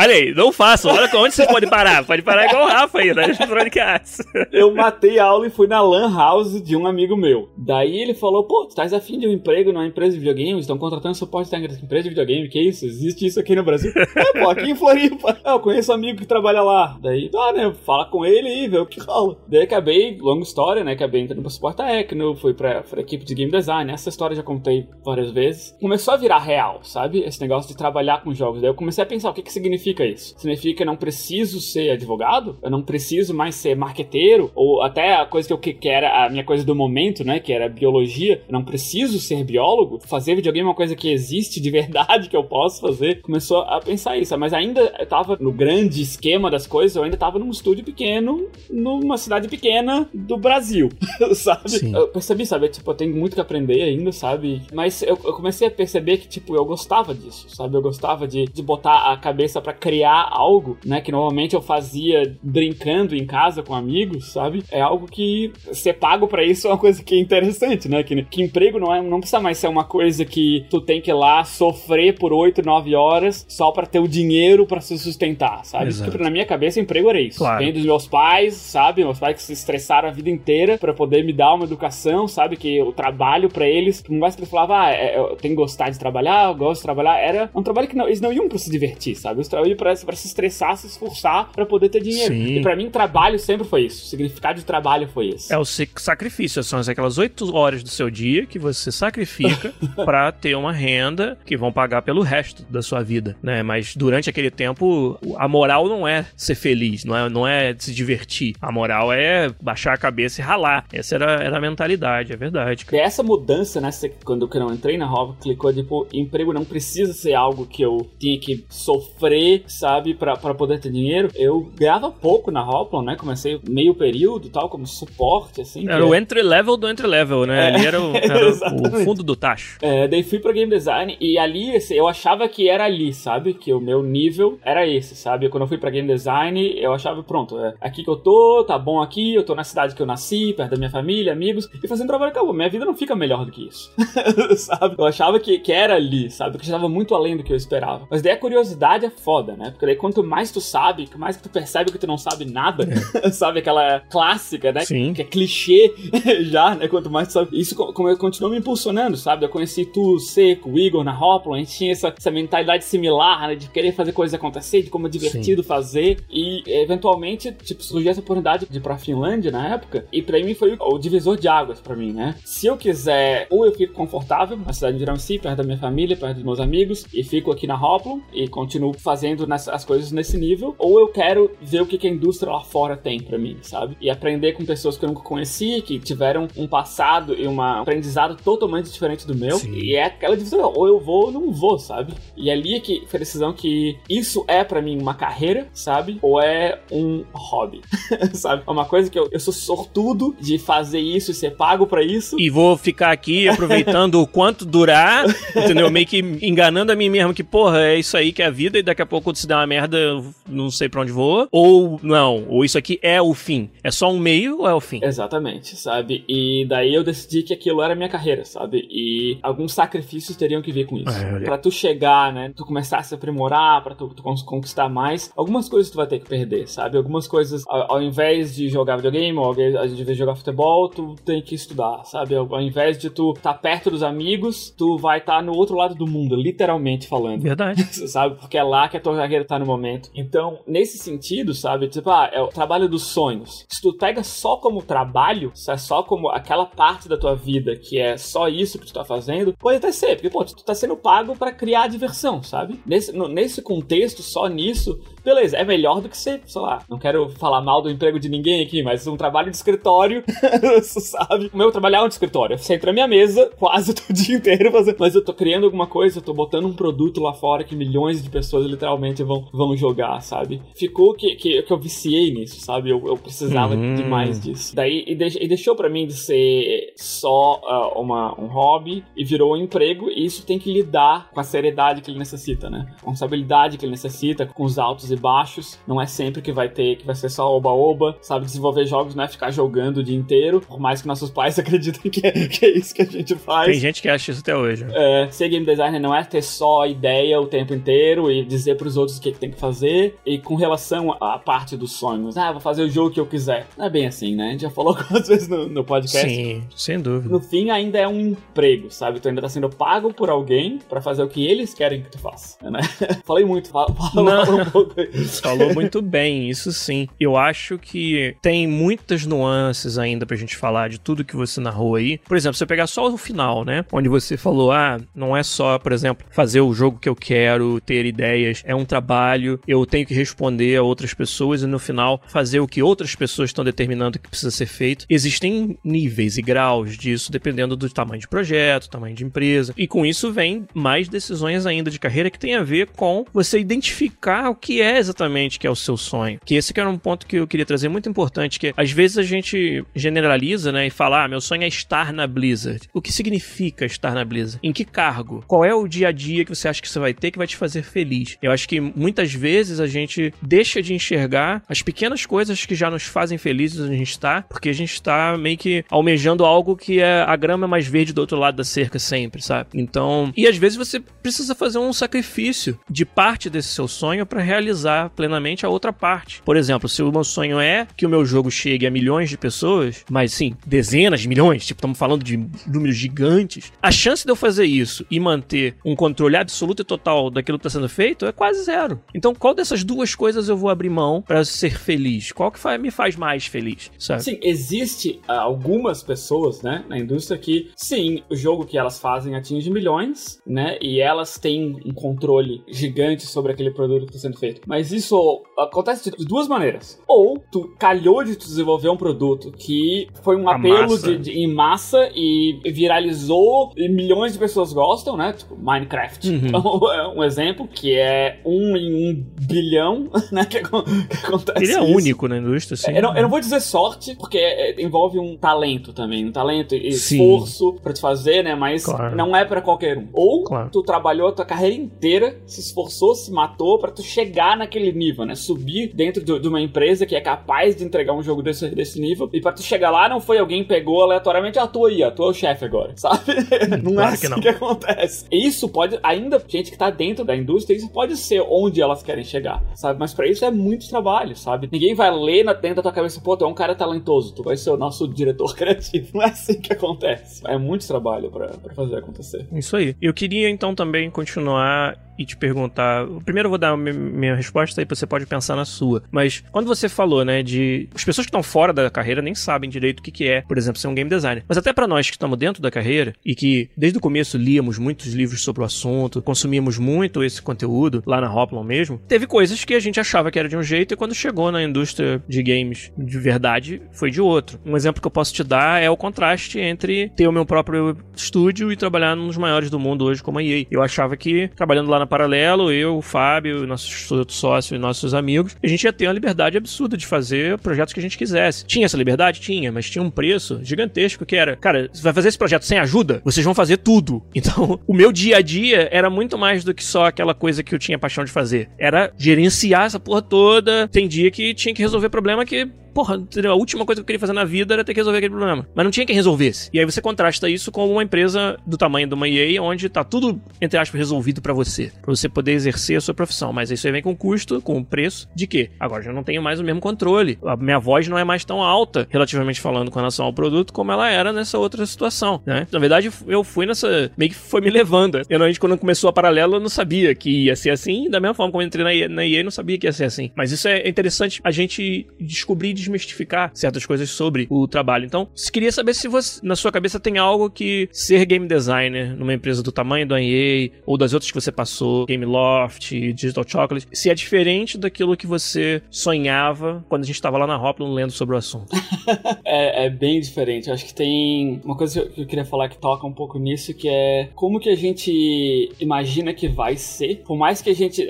Olha aí, não façam. Olha onde vocês podem parar. Pode parar igual o Rafa aí, né? Electronic Arts. Eu matei a aula e fui na Lan House de um amigo meu. Daí ele falou: pô, tu estás afim de um emprego numa empresa de videogame? Estão contratando suporte técnico de empresa de videogame? Que isso? Existe isso aqui no Brasil? é, pô, aqui em Floripa. Ah, eu conheço um amigo que trabalha lá. Daí, tá, né? Fala com ele e vê o que rola. Daí acabei, longa história, né? Acabei entrando pro suporte técnico, fui pra, pra equipe de game design. Essa história eu já contei várias vezes. Começou a virar real, sabe? Esse negócio de trabalhar com jogos. Daí eu comecei a pensar: o que, que significa isso? Significa que eu não preciso ser advogado? Eu não preciso mais ser marqueteiro? Ou até a coisa que eu que, que era a minha coisa do momento, né? Que era biologia. Eu não preciso ser biólogo? Fazer videogame é uma coisa que existe de verdade que eu posso fazer. Começou a pensar isso. Mas ainda eu tava no grande esquema das coisas, eu ainda tava num estúdio pequeno, numa cidade pequena do Brasil, sabe? Sim. Eu percebi, sabe? Tipo, eu tenho muito que aprender ainda, sabe? Mas eu, eu comecei a perceber que, tipo, eu gostava disso, sabe? Eu gostava de, de botar a cabeça para criar algo, né? Que normalmente eu fazia brincando em casa com amigos, sabe? É algo que ser pago para isso é uma coisa que é interessante, né? Que, que emprego não, é, não precisa mais ser uma coisa que tu tem que ir lá sofrer por 8, 9 horas só para ter o dinheiro para se sustentar, sabe? Exato. Porque na minha cabeça emprego era isso. Claro. Vem dos meus pais, sabe? Meus pais que se estressaram a vida inteira para poder me dar uma educação, sabe? Que o trabalho para eles, não gosta que eles falavam, ah, é, eu tenho que gostar de trabalhar, eu gosto de trabalhar. Era um trabalho que não, eles não iam pra se divertir, sabe? Eles trabalham pra, pra se estressar, se esforçar para poder ter dinheiro. Sim. E para mim, trabalho sempre foi isso. O significado de trabalho foi esse. É o sa- sacrifício, são aquelas oito horas do seu dia que você sacrifica pra ter uma renda que vão pagar pelo resto da sua vida, né? Mas durante aquele tempo, a moral não é ser feliz, não é, não é se divertir. A moral é baixar a cabeça e ralar. Essa era, era a mentalidade, é verdade. E essa mudança, né? Quando eu não entrei na Hop, clicou, tipo, emprego não precisa ser algo que eu tinha que sofrer, sabe, pra, pra poder ter dinheiro. Eu ganhava pouco na Hoplon, né? Comecei meio período tal, como suporte, assim. que Era o entry level do entry level, né? Ali era, o, era o fundo do tacho. É, daí fui pra game design e ali assim, eu achava que era ali, sabe? Que o meu nível era esse, sabe? Quando eu fui pra game design, eu achava, pronto, é aqui que eu tô, tá bom aqui, eu tô na cidade que eu nasci, perto da minha família, amigos, e fazendo trabalho acabou. Minha vida não fica melhor do que isso, sabe? Eu achava que, que era ali, sabe? Que eu estava muito além do que eu esperava. Mas daí a curiosidade é foda, né? Porque daí quanto mais tu sabe, mais que tu percebe que tu não sabe nada, sabe? Aquela clássica, né? Sim. Que é clichê já, né? Quanto mais tu sabe. Isso co- como continuou me impulsionando, sabe? Eu conheci tu, Seco, o Igor na Hoplon, a gente tinha essa, essa mentalidade similar, né? De querer fazer coisas acontecer, de como é divertido fazer. E eventualmente, tipo, surgiu essa oportunidade de ir pra Finlândia na época. E pra mim foi o divisor de águas pra mim, né? Se eu quiser, ou eu fico confortável na cidade de Viramci, perto da minha família, perto dos meus amigos, e fico aqui na Hoplon e continuo fazendo nessa- as coisas nesse nível, ou eu quero ver o que, que a indústria lá fora tem pra mim, sabe? E aprender com pessoas que eu nunca conheci, que tiveram um passado e uma- um aprendizado totalmente diferente do meu. Sim. E é aquela divisão, ou eu vou ou não vou, sabe? E ali é que foi a decisão que isso é pra mim uma carreira, sabe? Ou é um hobby, sabe? É uma coisa que eu, eu sou sortudo de fazer isso e ser pago pra isso. E vou ficar aqui aproveitando o quanto durar, entendeu? Meio que enganando a mim mesmo que, porra, é isso aí que é a vida e daqui a pouco quando se der uma merda, eu não sei pra onde vou. Ou não, ou isso aqui é o fim. É só um meio ou é o fim? Exatamente, sabe? E daí eu decidi que aquilo era minha carreira, sabe? E alguns sacrifícios teriam que ver com isso. É. Pra tu chegar, né? Tu começar a se aprimorar, pra tu, tu conquistar mais, algumas coisas tu vai ter que perder, sabe? Algumas coisas, ao, ao invés de jogar videogame, ou ao invés de jogar futebol, tu tem que estudar, sabe? Ao, ao invés de tu estar perto dos amigos, tu vai estar no outro lado do mundo, literalmente falando Verdade. sabe? Porque é lá que a tua carreira tá no momento. Então, nesse sentido, sabe? Tipo, ah, é o trabalho dos sonhos. Se tu pega só como trabalho, se é só como aquela parte da tua vida que é só isso que tu tá fazendo, pode até ser, porque, pô, tu tá sendo pago pra criar diversão, sabe? Nesse, no- nesse contexto, só nisso, beleza, é melhor do que ser, sei lá, não quero falar mal do emprego de ninguém aqui, mas um trabalho de escritório, sabe? O meu trabalhar é um de escritório. Eu sento na minha mesa quase o dia inteiro fazendo. Mas eu tô criando alguma coisa, eu tô botando um produto lá fora que milhões de pessoas literalmente vão, vão jogar, sabe? Ficou que, que, que eu viciei nisso, sabe? Eu, eu precisava Hum. de mais disso. Daí, e, deix- e deixou pra mim de ser só ah, uma, um hobby e virou um emprego, e isso tem que lidar com a seriedade que ele necessita, né? Com a responsabilidade que ele necessita, com os altos e baixos. Não é sempre que vai ter, que vai ser só oba-oba, sabe? Desenvolver jogos não é ficar jogando o dia inteiro, por mais que nossos pais acreditem que é, que é isso que a gente faz. Tem gente que acha isso até hoje. É, ser game designer não é ter só ideia o tempo inteiro e dizer pros pros outros o que, que tem que fazer. E com relação à parte dos sonhos, ah, vou fazer o jogo que eu quiser. Não é bem assim, né? A gente já falou algumas vezes no, no podcast. Sim, sem dúvida. No fim, ainda é um emprego, sabe? Tu ainda tá sendo pago por alguém para fazer o que eles querem que tu faça, né? Falei muito, fala um pouco. Falou muito bem, isso sim. Eu acho que tem muitas nuances ainda pra gente falar de tudo que você narrou aí. Por exemplo, se eu pegar só o final, né? Onde você falou, ah, não é só, por exemplo, fazer o jogo que eu quero, ter ideias, é um trabalho, eu tenho que responder a outras pessoas e no final fazer o que outras pessoas estão determinando que precisa ser feito. Existem níveis e graus disso dependendo do tamanho de projeto, tamanho de empresa. E com isso vem mais decisões ainda de carreira que tem a ver com você identificar o que é exatamente que é o seu sonho. Que esse que era um ponto que eu queria trazer muito importante, que às vezes a gente generaliza, né, e fala, ah, meu sonho é estar na Blizzard. O que significa estar na Blizzard? Em que cargo? Qual é o dia a dia que você acha que você vai ter que vai te fazer feliz? Eu acho que muitas vezes a gente deixa de enxergar as pequenas coisas que já nos fazem felizes onde a gente está, porque a gente está meio que almejando algo que é a grama mais verde do outro lado da cerca sempre, sabe? Então, e às vezes você precisa fazer um sacrifício de parte desse seu sonho para realizar plenamente a outra parte. Por exemplo, se o meu sonho é que o meu jogo chegue a milhões de pessoas, mas sim, dezenas de milhões, tipo, estamos falando de números gigantes, a chance de eu fazer isso e manter um controle absoluto e total daquilo que está sendo feito é quase zero. Então, qual dessas duas coisas eu vou abrir mão para ser feliz? Qual que me faz mais feliz, sabe? Sim, existe uh, algumas pessoas, né, na indústria que, sim, o jogo que elas fazem atinge milhões, né, e elas têm um controle gigante sobre aquele produto que está sendo feito. Mas isso acontece de duas maneiras. Ou tu calhou de desenvolver um produto que foi um apelo massa. De, de, em massa e viralizou e milhões de pessoas gostam, né? Tipo Minecraft. Uhum. Então, é um exemplo que é um em um bilhão, né? Que, que acontece. Ele é isso. único na indústria, sim. É, eu, não, eu, não, vou dizer sorte, porque é, envolve um talento também. Um talento e esforço para te fazer, né? Mas claro. não é para qualquer um. Ou claro. tu trabalhou a tua carreira inteira, se esforçou, se matou para tu chegar naquele nível, né? Subir dentro de, de uma empresa que é capaz de entregar um jogo desse, desse nível. E pra tu chegar lá, não foi alguém pegou aleatoriamente, ah, tu aí, ó, tu é o chefe agora, sabe? não claro é assim que, não. que acontece. Isso pode, ainda, gente que tá dentro da indústria, isso pode ser onde elas querem chegar, sabe? Mas para isso é muito trabalho, sabe? Ninguém vai ler na, dentro da tua cabeça, pô, tu é um cara talentoso, tu vai ser o nosso diretor criativo. Não é assim que acontece. É muito trabalho para fazer acontecer. Isso aí. Eu queria então também continuar e te perguntar. Primeiro eu vou dar minha resposta e você pode pensar na sua. Mas quando você falou, né, de. As pessoas que estão fora da carreira nem sabem direito o que, que é, por exemplo, ser um game designer. Mas até para nós que estamos dentro da carreira e que desde o começo líamos muitos livros sobre o assunto, consumíamos muito esse conteúdo lá na Hoplon mesmo, teve coisas que a gente achava que era de um jeito e quando chegou na indústria de games de verdade foi de outro. Um exemplo que eu posso te dar é o contraste entre ter o meu próprio estúdio e trabalhar nos maiores do mundo hoje como a EA. Eu achava que trabalhando lá na paralelo, eu, o Fábio, nossos outros sócios e nossos amigos, a gente ia ter uma liberdade absurda de fazer projetos que a gente quisesse. Tinha essa liberdade? Tinha, mas tinha um preço gigantesco que era, cara, você vai fazer esse projeto sem ajuda? Vocês vão fazer tudo. Então, o meu dia a dia era muito mais do que só aquela coisa que eu tinha paixão de fazer. Era gerenciar essa porra toda. Tem dia que tinha que resolver problema que porra, a última coisa que eu queria fazer na vida era ter que resolver aquele problema. Mas não tinha quem resolvesse. E aí você contrasta isso com uma empresa do tamanho de uma EA, onde tá tudo, entre aspas, resolvido para você. Pra você poder exercer a sua profissão. Mas isso aí vem com custo, com preço de quê? Agora já não tenho mais o mesmo controle. A minha voz não é mais tão alta, relativamente falando, com relação ao produto, como ela era nessa outra situação, né? Na verdade, eu fui nessa. meio que foi me levando. Eu, gente, quando começou a paralela, eu não sabia que ia ser assim. Da mesma forma como eu entrei na EA, na EA, eu não sabia que ia ser assim. Mas isso é interessante a gente descobrir desmistificar certas coisas sobre o trabalho. Então, queria saber se você, na sua cabeça tem algo que ser game designer numa empresa do tamanho do EA ou das outras que você passou, Game Loft, Digital Chocolate, se é diferente daquilo que você sonhava quando a gente estava lá na Hoplon lendo sobre o assunto. é, é, bem diferente. Eu acho que tem uma coisa que eu queria falar que toca um pouco nisso, que é como que a gente imagina que vai ser. Por mais que a gente,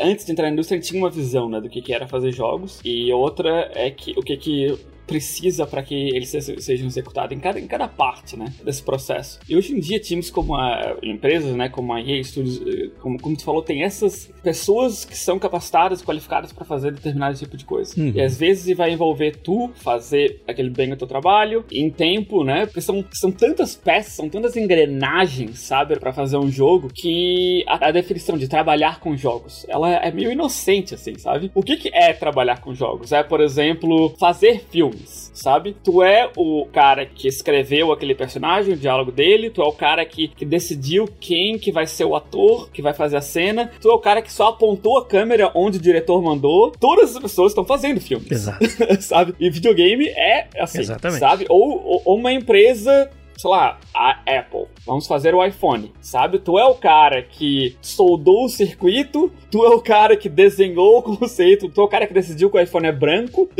antes de entrar na indústria, a gente tinha uma visão né, do que, que era fazer jogos, e outra é que o que, que precisa para que eles sejam executados em cada, em cada parte, né, desse processo. E hoje em dia, times como a, empresas, né, como a EA Studios, eh, como, como tu falou, tem essas pessoas que são capacitadas, qualificadas para fazer determinado tipo de coisa. Uhum. E às vezes vai envolver tu fazer aquele bem o teu trabalho em tempo, né, porque são, são tantas peças, são tantas engrenagens, sabe, para fazer um jogo que a, a, definição de trabalhar com jogos, ela é meio inocente, assim, sabe? O que, que é trabalhar com jogos? É, por exemplo, fazer sabe? Tu é o cara que escreveu aquele personagem, o diálogo dele, tu é o cara que, que decidiu quem que vai ser o ator que vai fazer a cena, tu é o cara que só apontou a câmera onde o diretor mandou. Todas as pessoas estão fazendo filmes. Exato. sabe? E videogame é assim, Exatamente. sabe? Ou, ou uma empresa sei lá, a Apple. Vamos fazer o iPhone, sabe? Tu é o cara que soldou o circuito, tu é o cara que desenhou o conceito, tu é o cara que decidiu que o iPhone é branco,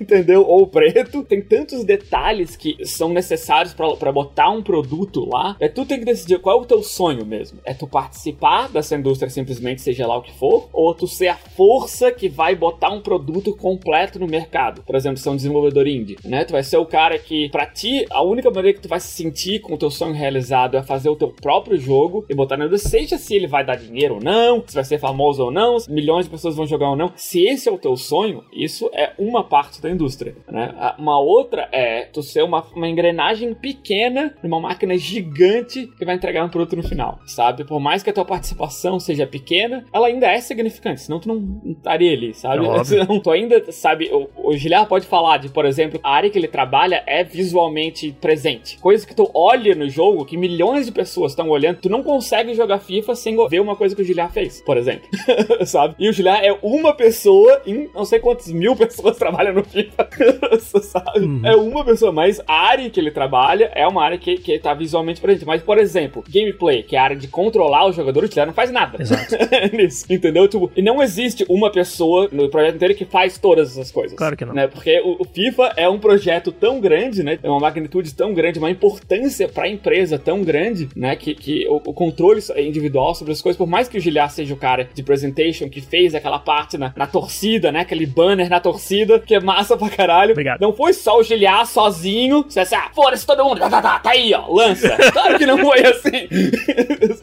entendeu? Ou preto. Tem tantos detalhes que são necessários para botar um produto lá. É tu tem que decidir qual é o teu sonho mesmo. É tu participar dessa indústria simplesmente, seja lá o que for, ou tu ser a força que vai botar um produto completo no mercado. Por exemplo, ser um desenvolvedor indie, né? Tu vai ser o cara que, pra ti, a única maneira que tu vai se sentir com o teu sonho realizado é fazer o teu próprio jogo e botar no seja se ele vai dar dinheiro ou não, se vai ser famoso ou não, se milhões de pessoas vão jogar ou não. Se esse é o teu sonho, isso é uma parte da indústria, né? Uma outra é tu ser uma, uma engrenagem pequena numa máquina gigante que vai entregar um produto no final, sabe? Por mais que a tua participação seja pequena, ela ainda é significante, senão tu não estaria ali, sabe? É senão tu ainda, sabe, o, o Giliar pode falar de, por exemplo, a área que ele trabalha é visualmente presente, coisa que tu olha no jogo, que milhões de pessoas estão olhando, tu não consegue jogar FIFA sem ver uma coisa que o Giliar fez, por exemplo. sabe? E o Giliar é uma pessoa em não sei quantas mil pessoas trabalham no FIFA, sabe? Uhum. É uma pessoa, mas a área que ele trabalha é uma área que, que tá visualmente presente. Mas, por exemplo, gameplay, que é a área de controlar o jogador, o Giliar não faz nada. Exato. Nisso, entendeu? Tipo, e não existe uma pessoa no projeto inteiro que faz todas essas coisas. Claro que não. Né? Porque o, o FIFA é um projeto tão grande, né? É uma magnitude tão grande, uma importância importância para a empresa tão grande, né? Que, que o, o, controle individual sobre as coisas, por mais que o Giliar seja o cara de presentation que fez aquela parte na, na torcida, né? Aquele banner na torcida, que é massa pra caralho. Obrigado. Não foi só o Giliar sozinho, você assim, ah, foda-se todo mundo, tá, tá, tá, tá aí, ó, lança. claro que não foi assim.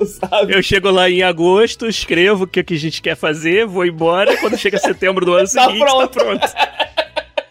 sabe? Eu chego lá em agosto, escrevo o que, que a gente quer fazer, vou embora, quando chega setembro do ano tá seguinte, pronto. tá pronto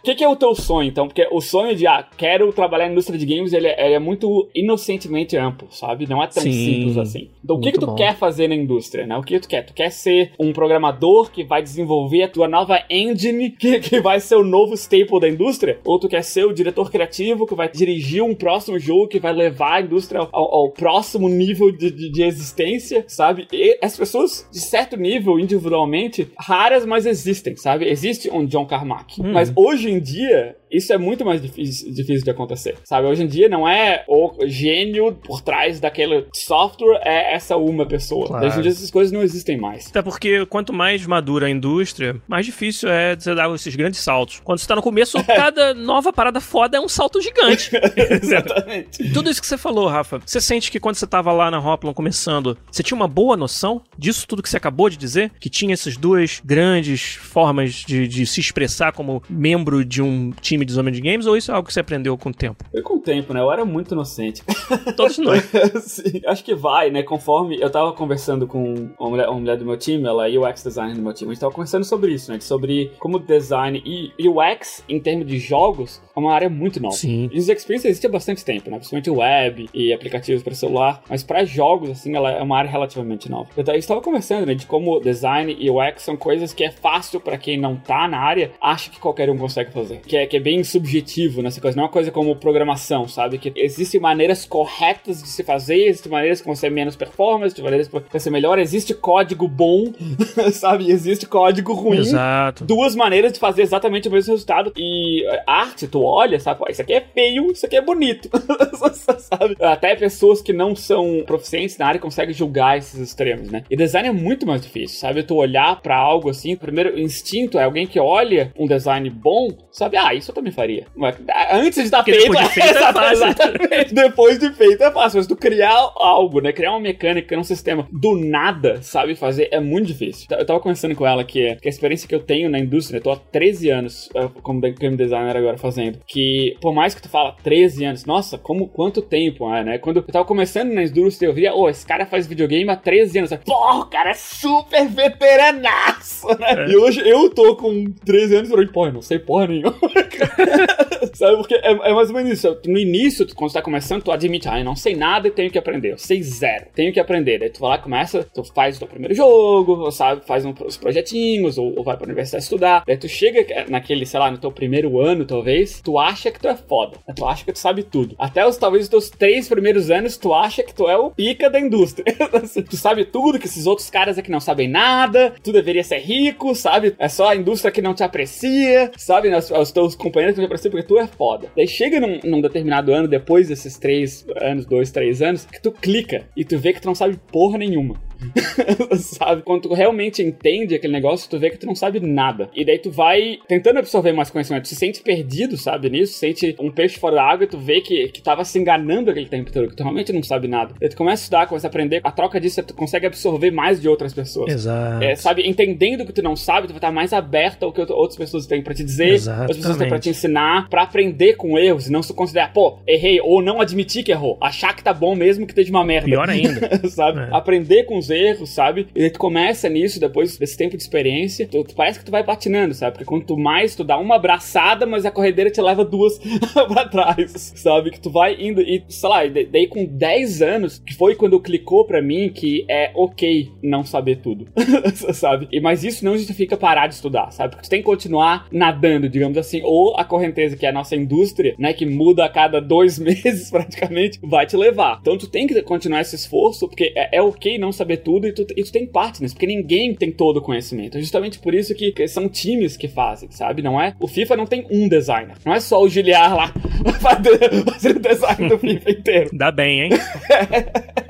que, que, é o teu sonho, então? Porque o sonho de, ah, quero trabalhar na indústria de games, ele, é, ele é muito inocentemente amplo, sabe? Não é tão Sim, simples assim. Então, o que, que tu bom. quer fazer na indústria, né? O que tu quer? Tu quer ser um programador que vai desenvolver a tua nova engine, que, que vai ser o novo staple da indústria? Ou tu quer ser o diretor criativo que vai dirigir um próximo jogo que vai levar a indústria ao, ao próximo nível de, de, de, existência, sabe? E as pessoas, de certo nível, individualmente, raras, mas existem, sabe? Existe um John Carmack. Hum. Mas hoje em dia, isso é muito mais difícil, difícil de acontecer, sabe? Hoje em dia não é o gênio por trás daquele software, é essa uma pessoa. Claro. Hoje em dia essas coisas não existem mais. Até porque quanto mais madura a indústria, mais difícil é você dar esses grandes saltos. Quando você tá no começo, cada nova parada foda é um salto gigante. Exatamente. Tudo isso que você falou, Rafa, você sente que quando você tava lá na Hoplon começando, você tinha uma boa noção disso tudo que você acabou de dizer? Que tinha essas duas grandes formas de, de se expressar como membro de um time de desenvolvimento de games ou isso é algo que você aprendeu com o tempo? Foi com o tempo, né? Eu era muito inocente. Todos nós. Sim, acho que vai, né? Conforme eu tava conversando com uma mulher, uma mulher do meu time, ela é UX designer do meu time, a gente tava conversando sobre isso, né? Sobre como design e UX em termos de jogos é uma área muito nova. Sim. User experience existe há bastante tempo, né? Principalmente web e aplicativos para celular, mas para jogos, assim, ela é uma área relativamente nova. Eu estava conversando, né, de como design e UX são coisas que é fácil para quem não tá na área, acha que qualquer um consegue fazer. Que é, que é bem subjetivo nessa coisa, não é uma coisa como programação, sabe? Que existem maneiras corretas de se fazer, existem maneiras que vão ser menos performance, existem maneiras que vão ser melhor, existe código bom, sabe? Existe código ruim. Exato. Duas maneiras de fazer exatamente o mesmo resultado. E arte, tu olha, sabe? Isso aqui é feio, isso aqui é bonito. sabe? Até pessoas que não são proficientes na área conseguem julgar esses extremos, né? E design é muito mais difícil, sabe? Tu olhar para algo assim, o primeiro instinto é alguém que olha um design bom, sabe? Ah, isso também faria. Mas, antes de estar Porque feito, depois de feito é fácil. exatamente. Depois de feito é fácil. Mas tu criar algo, né? Criar uma mecânica, criar um sistema do nada, sabe fazer, é muito difícil. Eu tava conversando com ela que, que a experiência que eu tenho na indústria, eu tô há 13 anos uh, como game designer agora fazendo, que por mais que tu fala 13 anos, nossa, como quanto tempo é, né? Quando eu tava começando na indústria, eu via, ô, oh, esse cara faz videogame há 13 anos. Pô, o cara é super veteranaço, né? É. E hoje eu tô com 13 anos e falei, eu não sei porra nenhuma. Sabe, porque é, é, mais ou menos isso. No início, quando tu tá começando, tu admite, ah, eu não sei nada e tenho que aprender. Eu sei zero, tenho que aprender. Daí tu vai lá, começa, tu faz o teu primeiro jogo, sabe, faz uns projetinhos, ou, ou vai pra universidade estudar. Daí tu chega naquele, sei lá, no teu primeiro ano, talvez, tu acha que tu é foda. Tu acha que tu sabe tudo. Até os, talvez, os teus três primeiros anos, tu acha que tu é o pica da indústria. tu sabe tudo, que esses outros caras aqui não sabem nada, tu deveria ser rico, sabe? É só a indústria que não te aprecia, sabe? Os, os teus que não te apreciam porque tu é foda. Daí chega num, num determinado ano, depois desses três anos, dois, três anos, que tu clica e tu vê que tu não sabe porra nenhuma. sabe? Quando tu realmente entende aquele negócio, tu vê que tu não sabe nada. E daí tu vai tentando absorver mais conhecimento. Tu se sente perdido, sabe, nisso? Sente um peixe fora da água e tu vê que, que tava se enganando aquele tempo todo, que tu realmente não sabe nada. Daí tu começa a estudar, começa a aprender. A troca disso, tu consegue absorver mais de outras pessoas. Exato. É, sabe? Entendendo o que tu não sabe, tu vai estar mais aberto ao que outras pessoas têm pra te dizer, Exatamente. outras pessoas têm pra te ensinar, pra aprender com erros, e não se considerar, pô, errei, ou não admitir que errou. Achar que tá bom mesmo que esteja uma merda. Pior ainda. sabe? É. Aprender com os erros, sabe? E tu começa nisso, depois desse tempo de experiência, tu, tu, parece que tu vai patinando, sabe? Porque quanto mais tu dá uma abraçada, mas a corredeira te leva duas pra trás, sabe? Que tu vai indo e, sei lá, daí com 10 anos, que foi quando clicou pra mim que é ok não saber tudo, sabe? E, mas isso não justifica parar de estudar, sabe? Porque tu tem que continuar nadando, digamos assim, ou a correnteza, que é a nossa indústria, né, que muda a cada dois meses praticamente, vai te levar. Então tu tem que continuar esse esforço, porque é, é ok não saber tudo e tu, e tu tem parte nisso, porque ninguém tem todo o conhecimento. É justamente por isso que, que são times que fazem, sabe? Não é? O FIFA não tem um designer. Não é só o Giliar lá fazendo o design do FIFA inteiro. Dá bem, hein?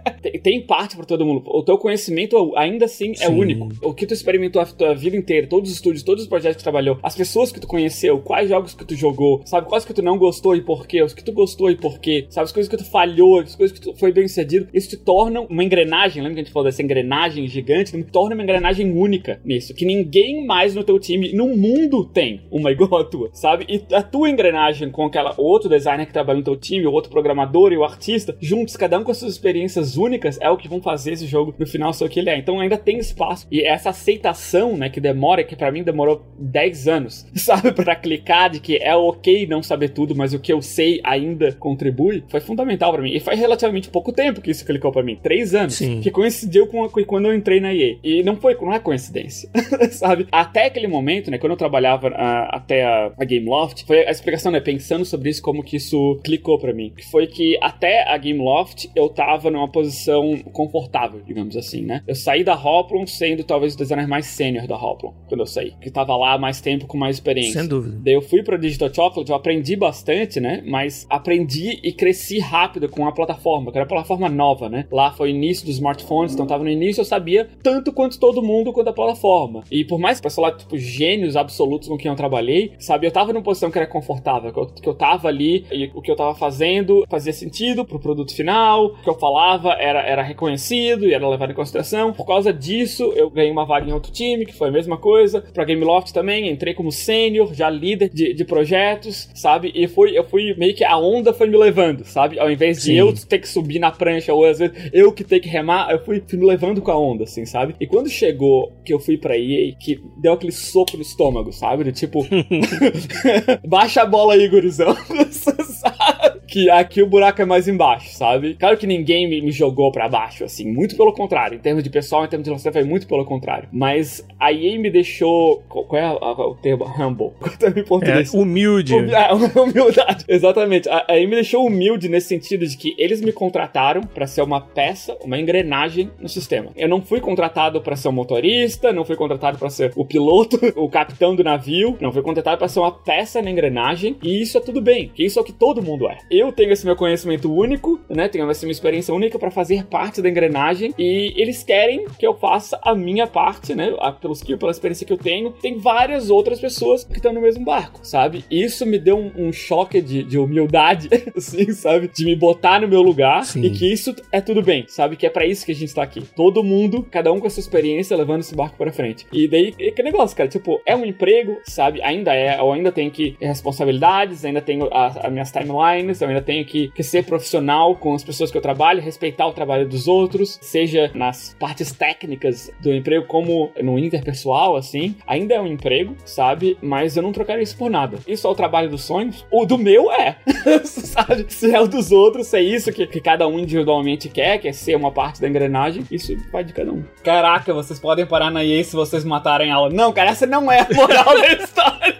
tem, parte para todo mundo. O teu conhecimento ainda assim é Sim. único. O que tu experimentou a tua vida inteira, todos os estúdios, todos os projetos que tu trabalhou, as pessoas que tu conheceu, quais jogos que tu jogou, sabe? Quais que tu não gostou e por quê, os que tu gostou e por quê, sabe? As coisas que tu falhou, as coisas que tu foi bem sucedido. Isso te torna uma engrenagem, lembra que a gente falou dessa engrenagem gigante? Torna uma engrenagem única nisso, que ninguém mais no teu time, no mundo, tem uma igual a tua, sabe? E a tua engrenagem com aquela outro designer que trabalha no teu time, o outro programador e o artista, juntos, cada um com as suas experiências únicas, é o que vão fazer esse jogo no final ser o que ele é. Então ainda tem espaço. E essa aceitação, né, que demora, que para mim demorou 10 anos, sabe, para clicar de que é ok não saber tudo, mas o que eu sei ainda contribui, foi fundamental para mim. E foi relativamente pouco tempo que isso clicou para mim, 3 anos, Sim. que coincidiu com, quando eu entrei na EA. E não foi, não é coincidência, sabe? Até aquele momento, né, quando eu trabalhava uh, até a, a Gameloft, foi a explicação, né, pensando sobre isso, como que isso clicou para mim. Que foi que até a Gameloft eu tava numa posição confortável, digamos assim, né? Eu saí da Hoplon sendo talvez o designer mais sênior da Hoplon, quando eu saí. Que tava lá mais tempo, com mais experiência. Sem dúvida. Daí eu fui pra Digital Chocolate, eu aprendi bastante, né? Mas aprendi e cresci rápido com a plataforma, que era a plataforma nova, né? Lá foi o início dos smartphones, então tava no início, eu sabia tanto quanto todo mundo quanto a plataforma. E por mais que pessoal lá, tipo, gênios absolutos com quem eu trabalhei, sabe? Eu tava numa posição que era confortável, que eu, que eu tava ali e o que eu tava fazendo fazia sentido pro produto final, o que eu falava era, era reconhecido e era levado em consideração. Por causa disso, eu ganhei uma vaga em outro time, que foi a mesma coisa. Pra Gameloft também, entrei como sênior, já líder de, de projetos, sabe? E fui, eu fui meio que a onda foi me levando, sabe? Ao invés de Sim. eu ter que subir na prancha, ou às vezes eu que ter que remar, eu fui, fui me levando com a onda, assim, sabe? E quando chegou que eu fui pra EA, que deu aquele soco no estômago, sabe? De tipo, baixa a bola aí, gurizão. sabe? Que aqui o buraco é mais embaixo, sabe? Claro que ninguém me, me jogou pra baixo, assim, muito pelo contrário. Em termos de pessoal, em termos de lançamento, foi muito pelo contrário. Mas a EA me deixou. Qual é a, a, o termo? Humble. Qual é o termo em português? É, humilde. Hum, é, humildade. Exatamente. A, a EA me deixou humilde nesse sentido de que eles me contrataram para ser uma peça, uma engrenagem no sistema. Eu não fui contratado para ser um motorista, não fui contratado para ser o piloto, o capitão do navio, não fui contratado para ser uma peça na engrenagem, e isso é tudo bem, que isso é o que todo mundo é. Eu tenho esse meu conhecimento único, né? Tenho essa minha experiência única para fazer parte da engrenagem e eles querem que eu faça a minha parte, né? Pelo skill, pela experiência que eu tenho. Tem várias outras pessoas que estão no mesmo barco, sabe? Isso me deu um, um choque de, de, humildade, assim, sabe? De me botar no meu lugar Sim. e que isso é tudo bem, sabe? Que é para isso que a gente tá aqui. Todo mundo, cada um com a sua experiência, levando esse barco para frente. E daí, que negócio, cara? Tipo, é um emprego, sabe? Ainda é, eu ainda tenho que responsabilidades, ainda tenho as minhas timelines, eu ainda tenho que, que ser profissional com as pessoas que eu trabalho, respeitar o trabalho dos outros, seja nas partes técnicas do emprego como no interpessoal, assim. Ainda é um emprego, sabe? Mas eu não trocaria isso por nada. Isso é o trabalho dos sonhos? O do meu é. sabe? Se é o dos outros, se é isso que, que cada um individualmente quer, quer ser uma parte da engrenagem, isso vai de cada um. Caraca, vocês podem parar na EA se vocês matarem ela. Não, cara, essa não é a moral da história.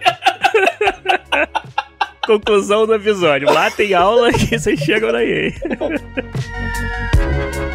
Conclusão do episódio. Lá tem aula que vocês chegam na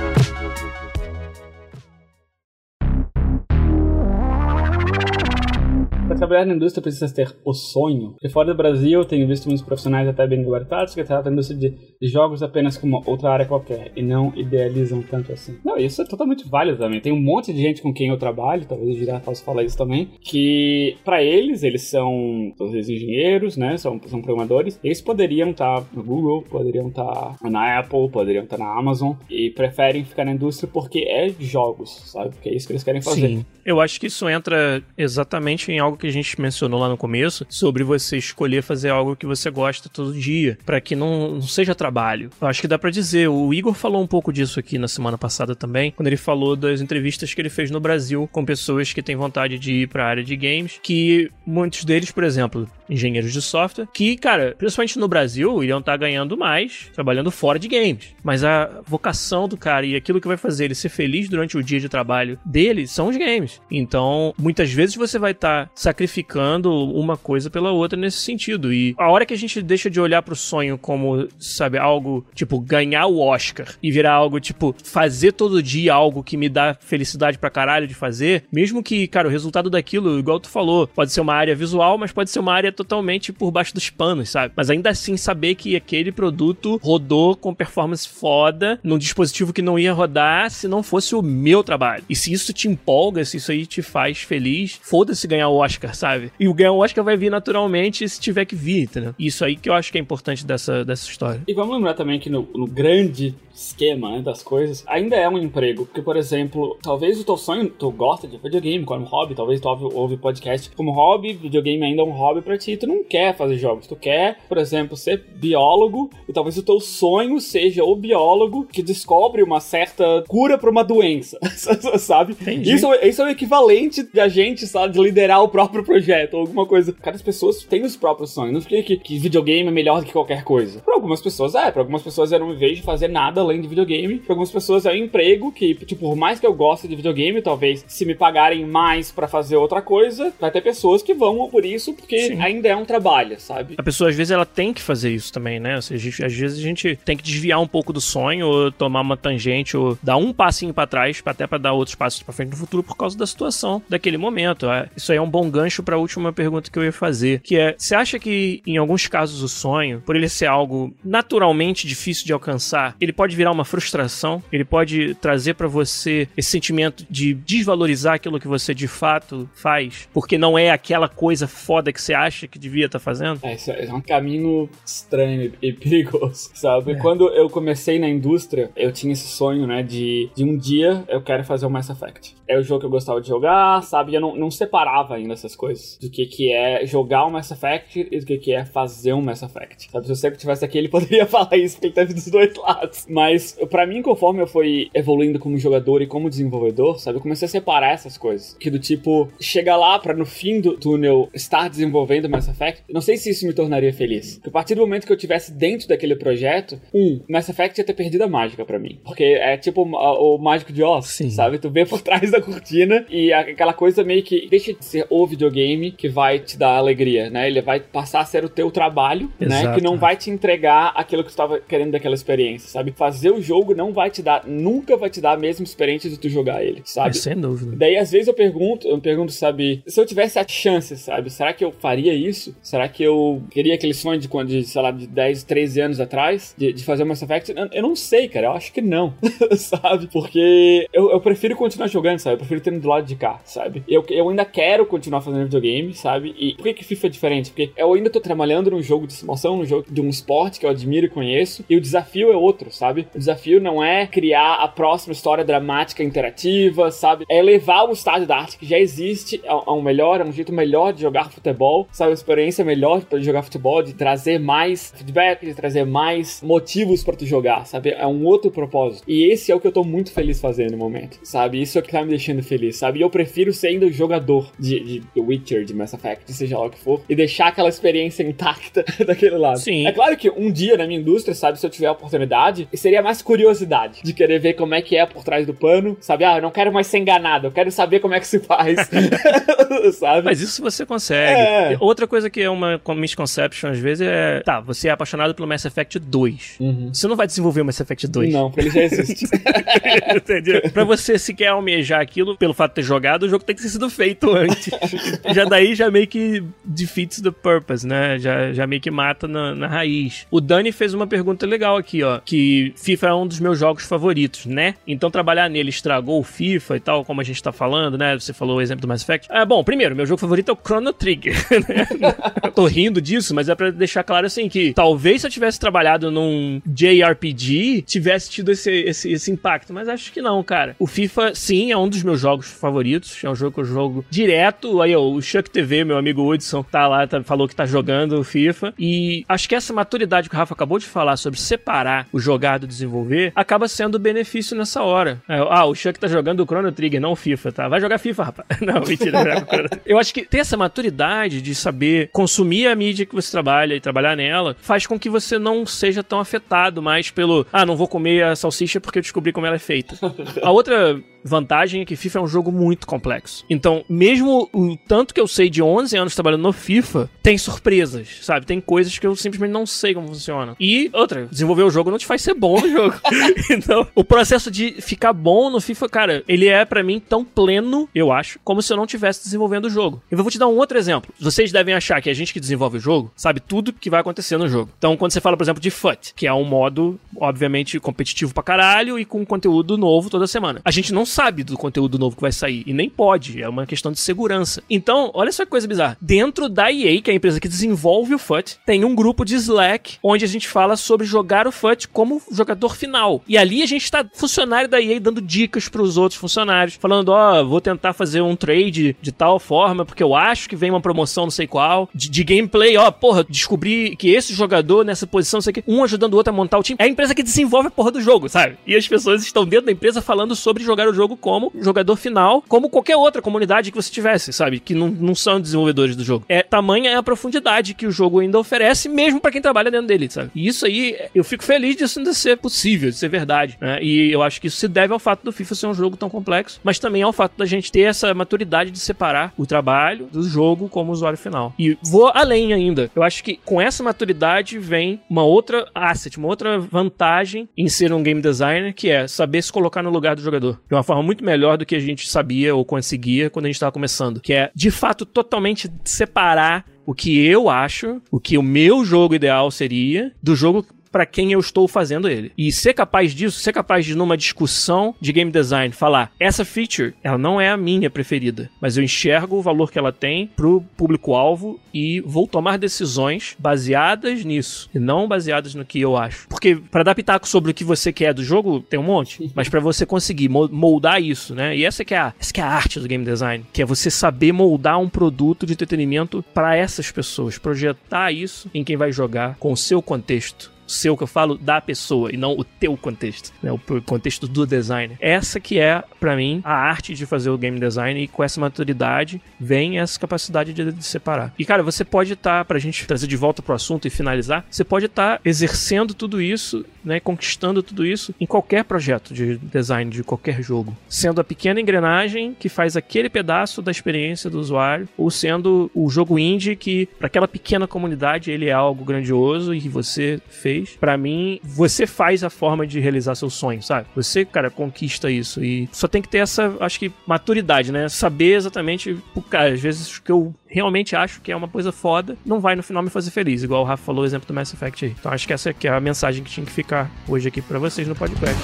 Para trabalhar na indústria precisa ter o sonho. Porque fora do Brasil, eu tenho visto muitos profissionais até bem gabaritados que tratam a indústria de, de, jogos apenas como outra área qualquer e não idealizam tanto assim. Não, isso é totalmente válido também. Tem um monte de gente com quem eu trabalho, talvez o Girard possa falar isso também, que para eles, eles são todos engenheiros, né? São, são programadores. Eles poderiam estar tá no Google, poderiam estar tá na Apple, poderiam estar tá na Amazon e preferem ficar na indústria porque é jogos, sabe? Porque é isso que eles querem fazer. Sim. Eu acho que isso entra exatamente em algo que a gente mencionou lá no começo, sobre você escolher fazer algo que você gosta todo dia, para que não, não, seja trabalho. Eu acho que dá para dizer, o Igor falou um pouco disso aqui na semana passada também, quando ele falou das entrevistas que ele fez no Brasil com pessoas que têm vontade de ir para a área de games, que muitos deles, por exemplo, engenheiros de software, que, cara, principalmente no Brasil, iriam estar tá ganhando mais trabalhando fora de games. Mas a vocação do cara e aquilo que vai fazer ele ser feliz durante o dia de trabalho dele são os games. Então, muitas vezes você vai estar tá sacrificando uma coisa pela outra nesse sentido. E a hora que a gente deixa de olhar pro sonho como, sabe, algo tipo ganhar o Oscar e virar algo tipo fazer todo dia algo que me dá felicidade pra caralho de fazer, mesmo que, cara, o resultado daquilo, igual tu falou, pode ser uma área visual, mas pode ser uma área totalmente por baixo dos panos, sabe? Mas ainda assim saber que aquele produto rodou com performance foda num dispositivo que não ia rodar se não fosse o meu trabalho. E se isso te empolga, se isso aí te faz feliz, foda-se ganhar o Oscar, sabe? E o ganhar o Oscar vai vir naturalmente se tiver que vir, entendeu? Isso aí que eu acho que é importante dessa, dessa história. E vamos lembrar também que no, no grande esquema né, das coisas, ainda é um emprego. Porque, por exemplo, talvez o teu sonho, tu gosta de videogame como hobby, talvez tu ouve, ouve podcast como hobby, videogame ainda é um hobby pra ti, tu não quer fazer jogos, tu quer, por exemplo, ser biólogo, e talvez o teu sonho seja o biólogo que descobre uma certa cura pra uma doença, sabe? Isso, isso é o equivalente de a gente, sabe, de liderar o próprio projeto, ou alguma coisa. Cada pessoas tem os próprios sonhos, não fica que, que videogame é melhor do que qualquer coisa. Pra algumas pessoas é, pra algumas pessoas um vez de fazer nada além de videogame. Pra algumas pessoas é um emprego que, tipo, por mais que eu goste de videogame, talvez se me pagarem mais para fazer outra coisa, vai ter pessoas que vão por isso, porque Sim. ainda é um trabalho, sabe? A pessoa às vezes ela tem que fazer isso também, né? Ou seja, às vezes a gente tem que desviar um pouco do sonho, ou tomar uma tangente, ou dar um passinho para trás, até para dar outros passos para frente no futuro por causa da situação daquele momento. É, isso aí é um bom gancho para a última pergunta que eu ia fazer, que é: você acha que em alguns casos o sonho, por ele ser algo naturalmente difícil de alcançar, ele pode virar uma frustração, ele pode trazer para você esse sentimento de desvalorizar aquilo que você de fato faz, porque não é aquela coisa foda que você acha que devia estar tá fazendo? É, isso é um caminho estranho e perigoso, sabe? É. Quando eu comecei na indústria, eu tinha esse sonho, né, de, de um dia eu quero fazer o Mass Effect. É o jogo que eu gostava de jogar, sabe? Eu não, não separava ainda essas coisas. Do que que é jogar o Mass Effect e do que que é fazer um Mass Effect. Sabe? Se o Seco tivesse aqui, ele poderia falar isso, porque ele teve dos dois lados. Mas para mim, conforme eu fui evoluindo como jogador e como desenvolvedor, sabe, eu comecei a separar essas coisas. Que do tipo, chegar lá para no fim do túnel estar desenvolvendo Mass Effect, não sei se isso me tornaria feliz. Porque a partir do momento que eu tivesse dentro daquele projeto, um, Mass Effect ia ter perdido a mágica para mim. Porque é tipo o, o mágico de Oz, Sim. sabe? Tu vê por trás da cortina e aquela coisa meio que deixa de ser o videogame que vai te dar alegria, né? Ele vai passar a ser o teu trabalho, Exato. né? Que não vai te entregar aquilo que tu estava querendo daquela experiência, sabe? Fazer o jogo não vai te dar, nunca vai te dar a mesma experiência de tu jogar ele, sabe? Mas sem dúvida. Daí, às vezes, eu pergunto, eu pergunto, sabe, se eu tivesse a chance, sabe, será que eu faria isso? Será que eu queria aquele sonho de quando, de, sei lá, de 10, 13 anos atrás, de, de fazer o Mass Effect? Eu, eu não sei, cara, eu acho que não, sabe? Porque eu, eu prefiro continuar jogando, sabe? Eu prefiro ter do lado de cá, sabe? Eu, eu ainda quero continuar fazendo videogame, sabe? E por que que FIFA é diferente? Porque eu ainda tô trabalhando num jogo de simulação, num jogo de um esporte que eu admiro e conheço, e o desafio é outro, sabe? O desafio não é criar a próxima história dramática interativa, sabe? É levar o estádio da arte que já existe a, a um melhor, a um jeito melhor de jogar futebol, sabe? Uma experiência melhor para jogar futebol, de trazer mais feedback, de trazer mais motivos para tu jogar, sabe? É um outro propósito. E esse é o que eu tô muito feliz fazendo no momento, sabe? Isso é o que tá me deixando feliz, sabe? E eu prefiro ser ainda o jogador de, de Witcher, de Mass Effect, seja lá o que for, e deixar aquela experiência intacta daquele lado. Sim. É claro que um dia na minha indústria, sabe, se eu tiver a oportunidade, seria mais curiosidade de querer ver como é que é por trás do pano, sabe? Ah, eu não quero mais ser enganado, eu quero saber como é que se faz, sabe? Mas isso você consegue. É. Outra coisa que é uma misconception às vezes é. Tá, você é apaixonado pelo Mass Effect 2. Você não vai desenvolver o Mass Effect 2. Não, porque ele já existe. Entendeu? Pra você sequer almejar aquilo, pelo fato de ter jogado, o jogo tem que ter sido feito antes. já daí já meio que defeats the purpose, né? Já, já meio que mata na, na raiz. O Dani fez uma pergunta legal aqui, ó. Que FIFA é um dos meus jogos favoritos, né? Então trabalhar nele estragou o FIFA e tal, como a gente tá falando, né? Você falou o exemplo do Mass Effect. Ah, bom, primeiro, meu jogo favorito é o Chrono Trigger. né? Tô rindo disso, mas é pra deixar claro assim que talvez se eu tivesse trabalhado num JRPG, tivesse tido esse, esse, esse impacto. Mas acho que não, cara. O FIFA, sim, é um dos meus jogos favoritos. É um jogo que eu jogo direto. Aí, ó, o Chuck TV, meu amigo Hudson, tá lá, tá- falou que tá jogando o FIFA. E acho que essa maturidade que o Rafa acabou de falar sobre separar o jogar do desenvolver acaba sendo benefício nessa hora. É, ah, o Chuck tá jogando o Chrono Trigger, não o FIFA, tá? Vai jogar FIFA, rapaz. Não, mentira. eu acho que ter essa maturidade de saber consumir a mídia que você trabalha e trabalhar nela faz com que você não seja tão afetado mais pelo, ah, não vou comer a salsicha porque eu descobri como ela é feita. A outra vantagem é que FIFA é um jogo muito complexo. Então, mesmo o tanto que eu sei de 11 anos trabalhando no FIFA, tem surpresas, sabe? Tem coisas que eu simplesmente não sei como funcionam. E outra, desenvolver o jogo não te faz ser bom no jogo. então, o processo de ficar bom no FIFA, cara, ele é pra mim tão pleno, eu acho, como se eu não estivesse desenvolvendo o jogo. Eu vou te dar um outro exemplo. Vocês devem achar que a gente que desenvolve o jogo sabe tudo que vai acontecer no jogo. Então, quando você fala, por exemplo, de FUT, que é um modo, obviamente, competitivo pra caralho e com conteúdo novo toda semana. A gente não sabe do conteúdo novo que vai sair. E nem pode. É uma questão de segurança. Então, olha só que coisa bizarra. Dentro da EA, que é a empresa que desenvolve o FUT, tem um grupo de Slack onde a gente fala sobre jogar o FUT como jogador final. E ali a gente tá funcionário da EA dando dicas pros outros funcionários, falando, ó, vou tentar fazer um trade de tal forma, porque eu acho que vem uma promoção não sei qual. De, de gameplay, ó, porra, descobri que esse jogador nessa posição, não sei o que, um ajudando o outro a montar o time. É a empresa que desenvolve a porra do jogo, sabe? E as pessoas estão dentro da empresa falando sobre jogar o jogo como jogador final, como qualquer outra comunidade que você tivesse, sabe? Que não, não são desenvolvedores do jogo. É tamanha é a profundidade que o jogo ainda oferece, mesmo pra quem trabalha dentro dele, sabe? E isso aí, eu fico feliz disso ainda ser possível, de ser verdade, né? E eu acho que isso se deve ao fato do FIFA ser um jogo tão complexo, mas também ao fato da gente ter essa maturidade de separar o trabalho do jogo como usuário final. E vou além ainda. Eu acho que com essa maturidade vem uma outra asset, uma outra vantagem em ser um game designer, que é saber se colocar no lugar do jogador. De uma forma muito melhor do que a gente sabia ou conseguia quando a gente estava começando. Que é, de fato, totalmente separar o que eu acho, o que o meu jogo ideal seria, do jogo para quem eu estou fazendo ele. E ser capaz disso, ser capaz de numa discussão de game design falar, essa feature, ela não é a minha preferida, mas eu enxergo o valor que ela tem pro público alvo e vou tomar decisões baseadas nisso e não baseadas no que eu acho. Porque para dar pitaco sobre o que você quer do jogo, tem um monte, mas para você conseguir mo- moldar isso, né? E essa que é a, essa que é a arte do game design, que é você saber moldar um produto de entretenimento para essas pessoas, projetar isso em quem vai jogar com o seu contexto seu que eu falo da pessoa e não o teu contexto, né? O contexto do designer. Essa que é, pra mim, a arte de fazer o game design e com essa maturidade vem essa capacidade de, de separar. E cara, você pode estar, pra gente trazer de volta pro assunto e finalizar, você pode estar exercendo tudo isso né, conquistando tudo isso em qualquer projeto de design de qualquer jogo. Sendo a pequena engrenagem que faz aquele pedaço da experiência do usuário, ou sendo o jogo indie que, para aquela pequena comunidade, ele é algo grandioso e você fez. Para mim, você faz a forma de realizar seu sonho, sabe? Você, cara, conquista isso. E só tem que ter essa, acho que, maturidade, né? Saber exatamente, cara, às vezes que eu realmente acho que é uma coisa foda, não vai no final me fazer feliz, igual o Rafa falou o exemplo do Mass Effect aí. Então acho que essa aqui é a mensagem que tinha que ficar hoje aqui para vocês no podcast.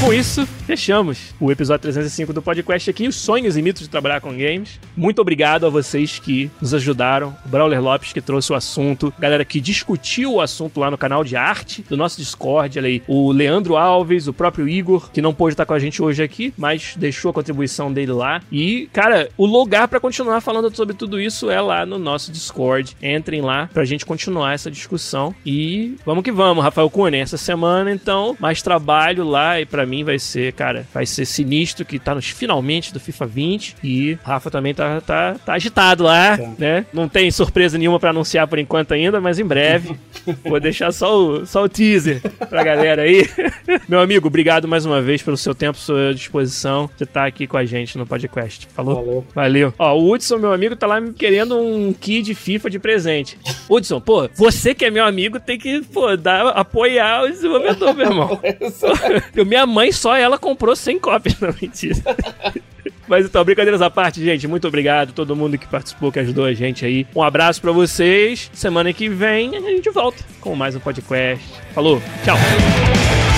Com isso, fechamos o episódio 305 do podcast aqui, os sonhos e mitos de trabalhar com games. Muito obrigado a vocês que nos ajudaram. O Brawler Lopes que trouxe o assunto, galera que discutiu o assunto lá no canal de arte do nosso Discord, ali, o Leandro Alves, o próprio Igor, que não pôde estar com a gente hoje aqui, mas deixou a contribuição dele lá. E, cara, o lugar para continuar falando sobre tudo isso é lá no nosso Discord. Entrem lá pra gente continuar essa discussão. E vamos que vamos, Rafael Cunha. Essa semana, então, mais trabalho lá e para mim vai ser, cara, vai ser sinistro que tá nos finalmente do FIFA 20 e Rafa também tá, tá, tá agitado lá, tá. né? Não tem surpresa nenhuma para anunciar por enquanto ainda, mas em breve. Vou deixar só o, só o teaser pra galera aí. Meu amigo, obrigado mais uma vez pelo seu tempo, sua disposição de estar tá aqui com a gente no podcast. Falou? Valeu. Valeu. Ó, o Hudson, meu amigo, tá lá querendo um kit de FIFA de presente. Hudson, pô, você que é meu amigo tem que, pô, dar, apoiar o desenvolvedor, meu irmão. minha mãe mãe só ela comprou 100 cópias. Não, mentira. Mas então, brincadeiras à parte, gente. Muito obrigado a todo mundo que participou, que ajudou a gente aí. Um abraço para vocês. Semana que vem a gente volta com mais um podcast. Falou, tchau.